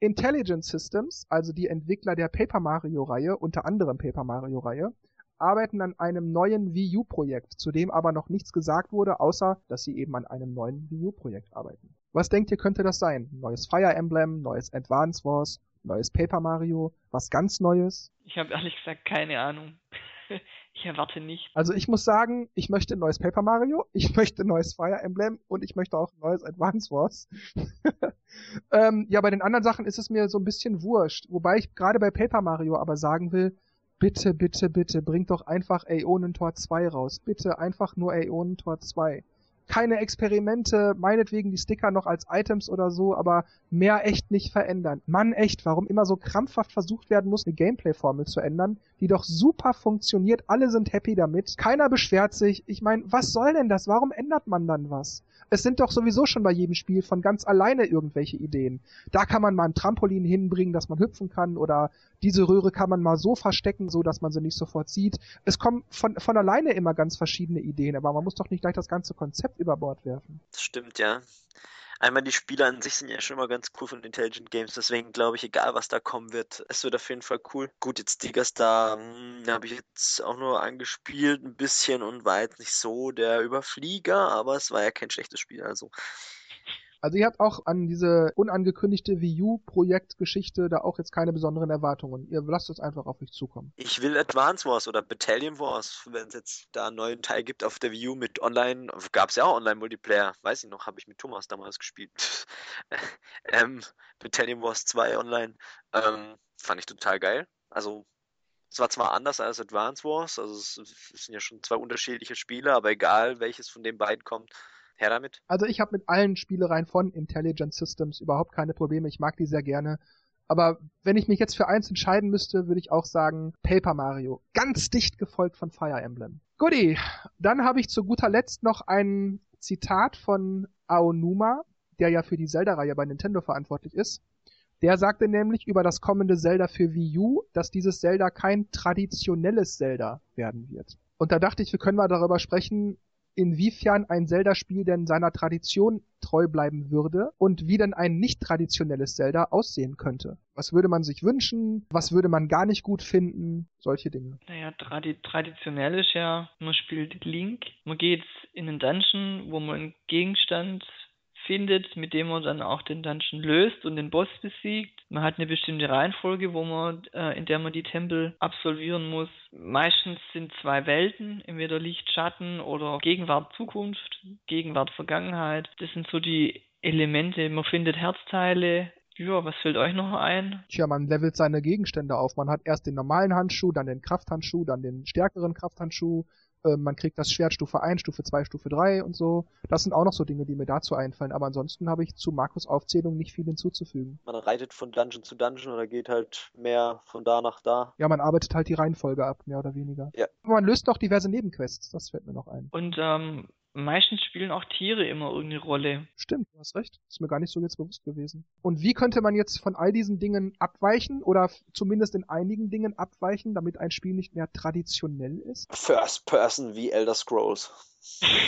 Intelligent Systems, also die Entwickler der Paper Mario-Reihe, unter anderem Paper Mario-Reihe, arbeiten an einem neuen Wii U-Projekt, zu dem aber noch nichts gesagt wurde, außer dass sie eben an einem neuen Wii U-Projekt arbeiten. Was denkt ihr, könnte das sein? Neues Fire Emblem, neues Advance Wars, neues Paper Mario, was ganz Neues?
Ich habe ehrlich gesagt keine Ahnung. ich erwarte nicht.
Also ich muss sagen, ich möchte neues Paper Mario, ich möchte neues Fire Emblem und ich möchte auch neues Advance Wars. ähm, ja, bei den anderen Sachen ist es mir so ein bisschen wurscht. Wobei ich gerade bei Paper Mario aber sagen will, bitte, bitte, bitte, bringt doch einfach Aeonentor 2 raus. Bitte einfach nur Aeonentor 2 keine Experimente, meinetwegen die Sticker noch als Items oder so, aber mehr echt nicht verändern. Mann, echt, warum immer so krampfhaft versucht werden muss, eine Gameplay-Formel zu ändern, die doch super funktioniert, alle sind happy damit, keiner beschwert sich. Ich meine, was soll denn das? Warum ändert man dann was? Es sind doch sowieso schon bei jedem Spiel von ganz alleine irgendwelche Ideen. Da kann man mal ein Trampolin hinbringen, dass man hüpfen kann oder diese Röhre kann man mal so verstecken, so dass man sie nicht sofort sieht. Es kommen von, von alleine immer ganz verschiedene Ideen, aber man muss doch nicht gleich das ganze Konzept über Bord werfen.
Das stimmt, ja einmal die Spiele an sich sind ja schon immer ganz cool von Intelligent Games, deswegen glaube ich, egal was da kommen wird, es wird auf jeden Fall cool. Gut, jetzt Diggers, hm, da habe ich jetzt auch nur angespielt ein bisschen und war jetzt nicht so der Überflieger, aber es war ja kein schlechtes Spiel, also
also ihr habt auch an diese unangekündigte Wii u Projekt Geschichte da auch jetzt keine besonderen Erwartungen. Ihr lasst es einfach auf mich zukommen.
Ich will Advance Wars oder Battalion Wars, wenn es jetzt da einen neuen Teil gibt auf der Wii U mit Online, gab es ja auch Online-Multiplayer, weiß ich noch, habe ich mit Thomas damals gespielt. ähm, Battalion Wars 2 Online, ähm, fand ich total geil. Also es war zwar anders als Advance Wars, also es sind ja schon zwei unterschiedliche Spiele, aber egal welches von den beiden kommt, Her damit.
Also ich habe mit allen Spielereien von Intelligent Systems überhaupt keine Probleme. Ich mag die sehr gerne. Aber wenn ich mich jetzt für eins entscheiden müsste, würde ich auch sagen Paper Mario. Ganz dicht gefolgt von Fire Emblem. Goodie. Dann habe ich zu guter Letzt noch ein Zitat von Aonuma, der ja für die Zelda-Reihe bei Nintendo verantwortlich ist. Der sagte nämlich über das kommende Zelda für Wii U, dass dieses Zelda kein traditionelles Zelda werden wird. Und da dachte ich, wir können mal darüber sprechen, inwiefern ein Zelda-Spiel denn seiner Tradition treu bleiben würde und wie denn ein nicht traditionelles Zelda aussehen könnte. Was würde man sich wünschen? Was würde man gar nicht gut finden? Solche Dinge.
Naja, tradi traditionell ist ja, man spielt Link, man geht in einen Dungeon, wo man einen Gegenstand findet, mit dem man dann auch den Dungeon löst und den Boss besiegt man hat eine bestimmte Reihenfolge, wo man, äh, in der man die Tempel absolvieren muss. Meistens sind zwei Welten, entweder Licht, Schatten oder Gegenwart, Zukunft, Gegenwart, Vergangenheit. Das sind so die Elemente. Man findet Herzteile, ja, was fällt euch noch ein?
Tja, man levelt seine Gegenstände auf. Man hat erst den normalen Handschuh, dann den Krafthandschuh, dann den stärkeren Krafthandschuh, ähm, man kriegt das Schwert Stufe 1, Stufe 2, Stufe 3 und so. Das sind auch noch so Dinge, die mir dazu einfallen. Aber ansonsten habe ich zu Markus Aufzählung nicht viel hinzuzufügen.
Man reitet von Dungeon zu Dungeon oder geht halt mehr von da nach da.
Ja, man arbeitet halt die Reihenfolge ab, mehr oder weniger. Ja. Man löst noch diverse Nebenquests, das fällt mir noch ein.
Und ähm, Meistens spielen auch Tiere immer irgendeine Rolle.
Stimmt, du hast recht. Ist mir gar nicht so jetzt bewusst gewesen. Und wie könnte man jetzt von all diesen Dingen abweichen oder zumindest in einigen Dingen abweichen, damit ein Spiel nicht mehr traditionell ist?
First Person wie Elder Scrolls.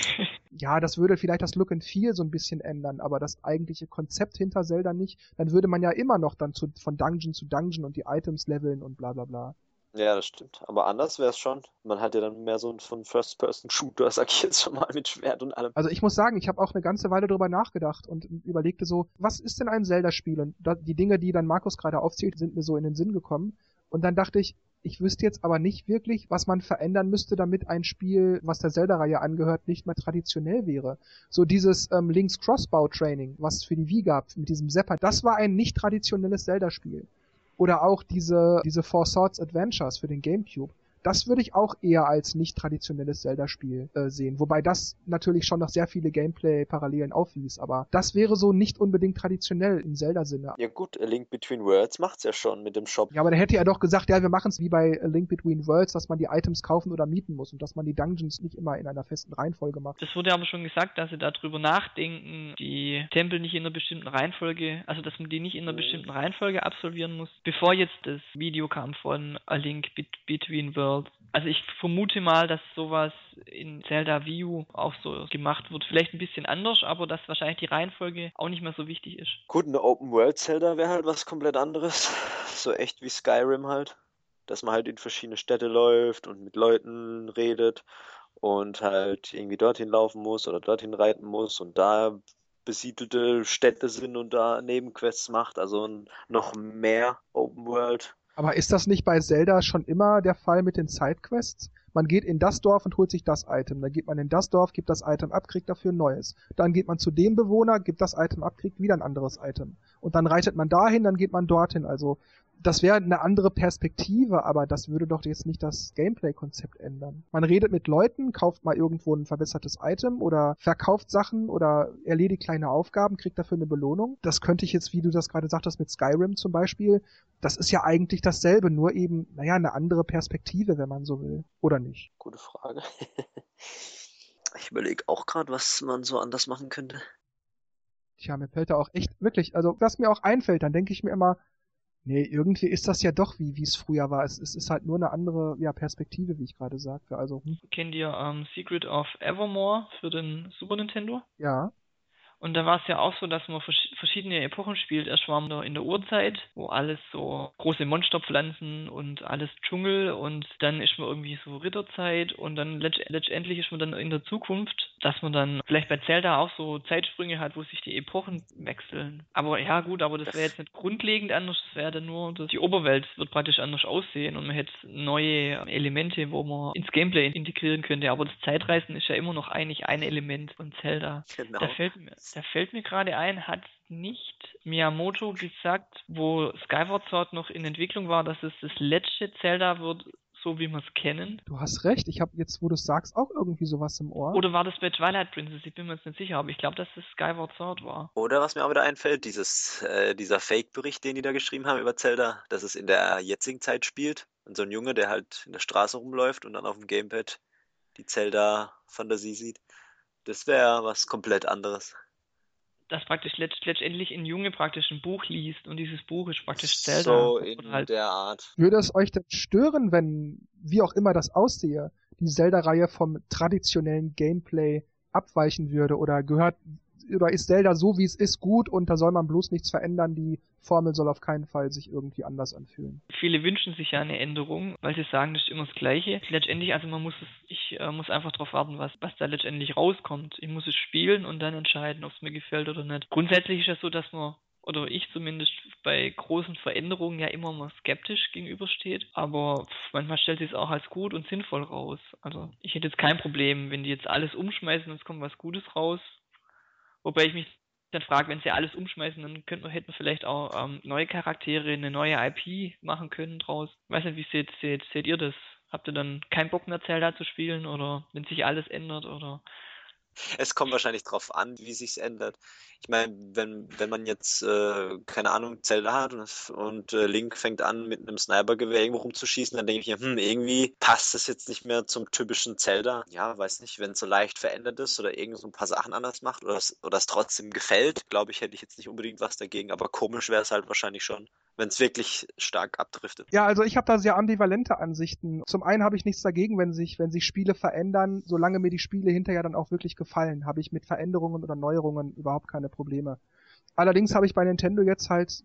ja, das würde vielleicht das Look and Feel so ein bisschen ändern, aber das eigentliche Konzept hinter Zelda nicht. Dann würde man ja immer noch dann zu, von Dungeon zu Dungeon und die Items leveln und bla bla bla.
Ja, das stimmt. Aber anders wäre es schon. Man hat ja dann mehr so einen First-Person-Shooter, sag ich jetzt schon mal, mit Schwert und allem.
Also ich muss sagen, ich habe auch eine ganze Weile drüber nachgedacht und überlegte so, was ist denn ein Zelda-Spiel? Und da, die Dinge, die dann Markus gerade aufzählt, sind mir so in den Sinn gekommen. Und dann dachte ich, ich wüsste jetzt aber nicht wirklich, was man verändern müsste, damit ein Spiel, was der Zelda-Reihe angehört, nicht mehr traditionell wäre. So dieses ähm, Links Crossbow Training, was es für die Wii gab, mit diesem Seppert, das war ein nicht traditionelles Zelda-Spiel. Oder auch diese, diese Four Swords Adventures für den Gamecube. Das würde ich auch eher als nicht traditionelles Zelda-Spiel äh, sehen. Wobei das natürlich schon noch sehr viele Gameplay-Parallelen aufwies, aber das wäre so nicht unbedingt traditionell im Zelda-Sinne.
Ja gut, A Link Between Worlds macht's ja schon mit dem Shop.
Ja, aber dann hätte er doch gesagt, ja, wir machen's wie bei A Link Between Worlds, dass man die Items kaufen oder mieten muss und dass man die Dungeons nicht immer in einer festen Reihenfolge macht.
Das wurde aber schon gesagt, dass sie darüber nachdenken, die Tempel nicht in einer bestimmten Reihenfolge, also dass man die nicht in einer mhm. bestimmten Reihenfolge absolvieren muss. Bevor jetzt das Video kam von A Link Between Worlds, Worlds. Also ich vermute mal, dass sowas in Zelda View auch so gemacht wird. Vielleicht ein bisschen anders, aber dass wahrscheinlich die Reihenfolge auch nicht mehr so wichtig ist.
Gut, eine Open World Zelda wäre halt was komplett anderes. So echt wie Skyrim halt. Dass man halt in verschiedene Städte läuft und mit Leuten redet und halt irgendwie dorthin laufen muss oder dorthin reiten muss und da besiedelte Städte sind und da Nebenquests macht. Also noch mehr Open World
aber ist das nicht bei Zelda schon immer der Fall mit den Sidequests? Man geht in das Dorf und holt sich das Item. Dann geht man in das Dorf, gibt das Item ab, kriegt dafür ein neues. Dann geht man zu dem Bewohner, gibt das Item ab, kriegt wieder ein anderes Item. Und dann reitet man dahin, dann geht man dorthin. Also das wäre eine andere Perspektive, aber das würde doch jetzt nicht das Gameplay-Konzept ändern. Man redet mit Leuten, kauft mal irgendwo ein verbessertes Item oder verkauft Sachen oder erledigt kleine Aufgaben, kriegt dafür eine Belohnung. Das könnte ich jetzt, wie du das gerade sagtest, mit Skyrim zum Beispiel, das ist ja eigentlich dasselbe, nur eben, naja, eine andere Perspektive, wenn man so will. Oder nicht?
Gute Frage. ich überlege auch gerade, was man so anders machen könnte.
Tja, mir fällt da auch echt, wirklich, also was mir auch einfällt, dann denke ich mir immer, Nee, irgendwie ist das ja doch wie wie es früher war. Es, es ist halt nur eine andere ja, Perspektive, wie ich gerade sagte. Also hm.
kennt ihr ähm, Secret of Evermore für den Super Nintendo?
Ja.
Und da war es ja auch so, dass man verschiedene Epochen spielt. Erst waren wir in der Urzeit, wo alles so große Monsterpflanzen und alles Dschungel und dann ist man irgendwie so Ritterzeit und dann letztendlich ist man dann in der Zukunft, dass man dann vielleicht bei Zelda auch so Zeitsprünge hat, wo sich die Epochen wechseln. Aber ja, gut, aber das wäre jetzt nicht grundlegend anders. Das wäre dann nur, dass die Oberwelt wird praktisch anders aussehen und man hätte neue Elemente, wo man ins Gameplay integrieren könnte. Aber das Zeitreisen ist ja immer noch eigentlich ein Element von Zelda. Genau. Da fällt mir, da fällt mir gerade ein, hat nicht Miyamoto gesagt, wo Skyward Sword noch in Entwicklung war, dass es das letzte Zelda wird, so wie wir es kennen.
Du hast recht, ich habe jetzt, wo du es sagst, auch irgendwie sowas im Ohr.
Oder war das bei Twilight Princess? Ich bin mir jetzt nicht sicher, aber ich glaube, dass es Skyward Sword war.
Oder was mir aber da einfällt, dieses, äh, dieser Fake-Bericht, den die da geschrieben haben über Zelda, dass es in der jetzigen Zeit spielt. Und so ein Junge, der halt in der Straße rumläuft und dann auf dem Gamepad die Zelda-Fantasie sieht. Das wäre was komplett anderes
das praktisch letztendlich ein Junge praktisch ein Buch liest und dieses Buch ist praktisch Zelda.
So in halt der Art.
Würde es euch denn stören, wenn, wie auch immer das aussehe, die Zelda-Reihe vom traditionellen Gameplay abweichen würde oder gehört oder ist Zelda so, wie es ist, gut und da soll man bloß nichts verändern. Die Formel soll auf keinen Fall sich irgendwie anders anfühlen.
Viele wünschen sich ja eine Änderung, weil sie sagen, das ist immer das Gleiche. Letztendlich, also man muss es, ich äh, muss einfach darauf warten, was, was da letztendlich rauskommt. Ich muss es spielen und dann entscheiden, ob es mir gefällt oder nicht. Grundsätzlich ist es das so, dass man oder ich zumindest bei großen Veränderungen ja immer mal skeptisch gegenübersteht, aber manchmal stellt sie es auch als gut und sinnvoll raus. Also ich hätte jetzt kein Problem, wenn die jetzt alles umschmeißen und es kommt was Gutes raus, Wobei ich mich dann frage, wenn sie alles umschmeißen, dann könnten, hätten wir vielleicht auch ähm, neue Charaktere, eine neue IP machen können draus. Ich weiß nicht, wie seht, seht, seht ihr das? Habt ihr dann keinen Bock mehr Zelda zu spielen oder wenn sich alles ändert oder
es kommt wahrscheinlich darauf an, wie sich es ändert. Ich meine, wenn, wenn man jetzt, äh, keine Ahnung, Zelda hat und, und äh, Link fängt an, mit einem Snipergewehr irgendwo rumzuschießen, dann denke ich mir, hm, irgendwie passt das jetzt nicht mehr zum typischen Zelda. Ja, weiß nicht, wenn es so leicht verändert ist oder irgend so ein paar Sachen anders macht oder es, oder es trotzdem gefällt, glaube ich, hätte ich jetzt nicht unbedingt was dagegen, aber komisch wäre es halt wahrscheinlich schon wenn es wirklich stark abdriftet.
Ja, also ich habe da sehr ambivalente Ansichten. Zum einen habe ich nichts dagegen, wenn sich, wenn sich Spiele verändern, solange mir die Spiele hinterher dann auch wirklich gefallen, habe ich mit Veränderungen oder Neuerungen überhaupt keine Probleme. Allerdings habe ich bei Nintendo jetzt halt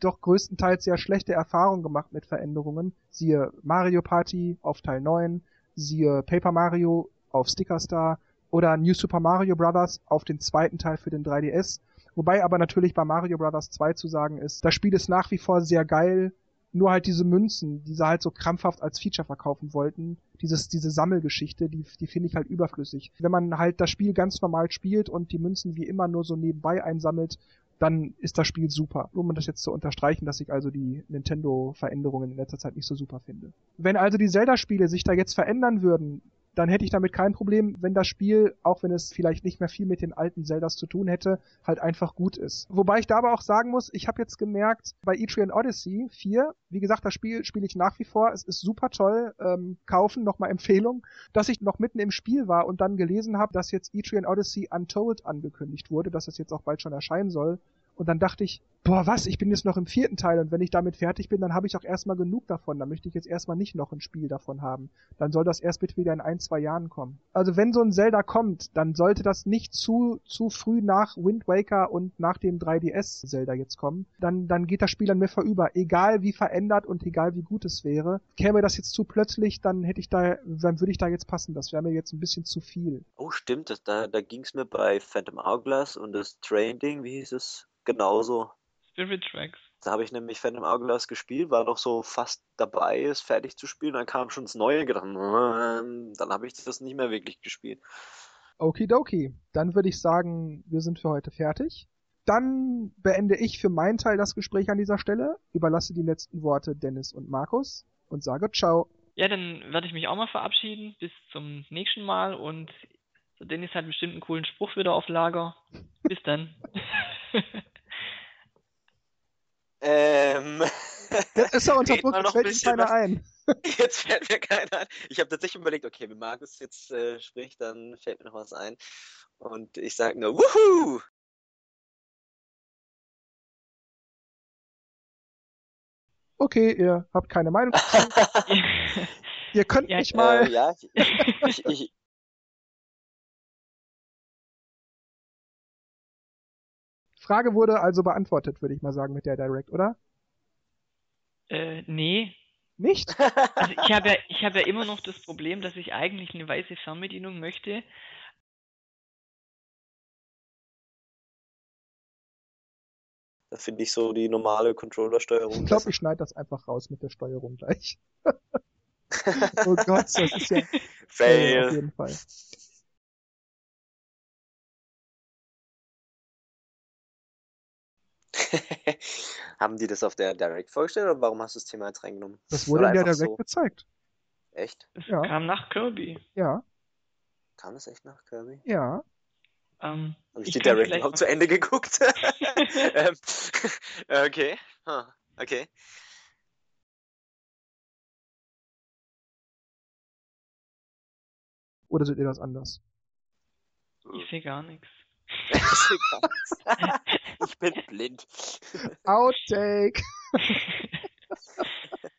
doch größtenteils sehr schlechte Erfahrungen gemacht mit Veränderungen. Siehe Mario Party auf Teil 9, siehe Paper Mario auf Sticker Star oder New Super Mario Bros. auf den zweiten Teil für den 3DS Wobei aber natürlich bei Mario Bros. 2 zu sagen ist, das Spiel ist nach wie vor sehr geil, nur halt diese Münzen, die sie halt so krampfhaft als Feature verkaufen wollten, dieses, diese Sammelgeschichte, die, die finde ich halt überflüssig. Wenn man halt das Spiel ganz normal spielt und die Münzen wie immer nur so nebenbei einsammelt, dann ist das Spiel super. Nur um das jetzt zu unterstreichen, dass ich also die Nintendo-Veränderungen in letzter Zeit nicht so super finde. Wenn also die Zelda-Spiele sich da jetzt verändern würden, dann hätte ich damit kein Problem, wenn das Spiel, auch wenn es vielleicht nicht mehr viel mit den alten Zeldas zu tun hätte, halt einfach gut ist. Wobei ich da aber auch sagen muss, ich habe jetzt gemerkt, bei Etrian Odyssey 4, wie gesagt, das Spiel spiele ich nach wie vor, es ist super toll, ähm, kaufen, nochmal Empfehlung, dass ich noch mitten im Spiel war und dann gelesen habe, dass jetzt Etrian Odyssey Untold angekündigt wurde, dass das jetzt auch bald schon erscheinen soll und dann dachte ich, boah, was, ich bin jetzt noch im vierten Teil und wenn ich damit fertig bin, dann habe ich auch erstmal genug davon. Dann möchte ich jetzt erstmal nicht noch ein Spiel davon haben. Dann soll das erst bitte wieder in ein, zwei Jahren kommen. Also wenn so ein Zelda kommt, dann sollte das nicht zu, zu früh nach Wind Waker und nach dem 3DS Zelda jetzt kommen. Dann, dann geht das Spiel an mir vorüber. Egal wie verändert und egal wie gut es wäre. Käme das jetzt zu plötzlich, dann hätte ich da, dann würde ich da jetzt passen. Das wäre mir jetzt ein bisschen zu viel.
Oh, stimmt. Das, da, da ging es mir bei Phantom Hourglass und das train wie hieß es? genauso.
Spirit Tracks.
Da habe ich nämlich Phantom Hourglass gespielt, war doch so fast dabei, es fertig zu spielen, dann kam schon das Neue, gedacht, dann habe ich das nicht mehr wirklich gespielt.
Okidoki, dann würde ich sagen, wir sind für heute fertig. Dann beende ich für meinen Teil das Gespräch an dieser Stelle, überlasse die letzten Worte Dennis und Markus und sage Ciao.
Ja, dann werde ich mich auch mal verabschieden. Bis zum nächsten Mal und Dennis hat bestimmt einen coolen Spruch wieder auf Lager. Bis dann.
Ähm. Das ist doch unter Druck, unterbunden, fällt bisschen, keiner was, ein.
Jetzt fällt mir keiner ein. Ich habe tatsächlich überlegt, okay, wenn Markus jetzt äh, spricht, dann fällt mir noch was ein. Und ich sage nur, wuhu!
Okay, ihr habt keine Meinung. ihr könnt ja, nicht äh, mal. Äh, ja, ich, ich, ich, Frage wurde also beantwortet, würde ich mal sagen, mit der Direct, oder?
Äh, nee.
Nicht?
Also ich habe ja, hab ja immer noch das Problem, dass ich eigentlich eine weiße Fernbedienung möchte,
Das finde ich so die normale Controller-Steuerung.
Ich glaube, ich schneide das einfach raus mit der
Steuerung
gleich. oh Gott, das ist ja Fail. auf jeden Fall. Haben die das auf der Direct vorgestellt oder warum hast du das Thema jetzt reingenommen? Das wurde in der Direct so? gezeigt. Echt? Es ja. kam nach Kirby. Ja. Kam es echt nach Kirby? Ja. Um, ähm, Habe ich, ich die Direct überhaupt zu Ende geguckt? Ähm, okay. Huh. Okay. Oder seht ihr das anders? Ich sehe gar nichts ich bin blind. Outtake.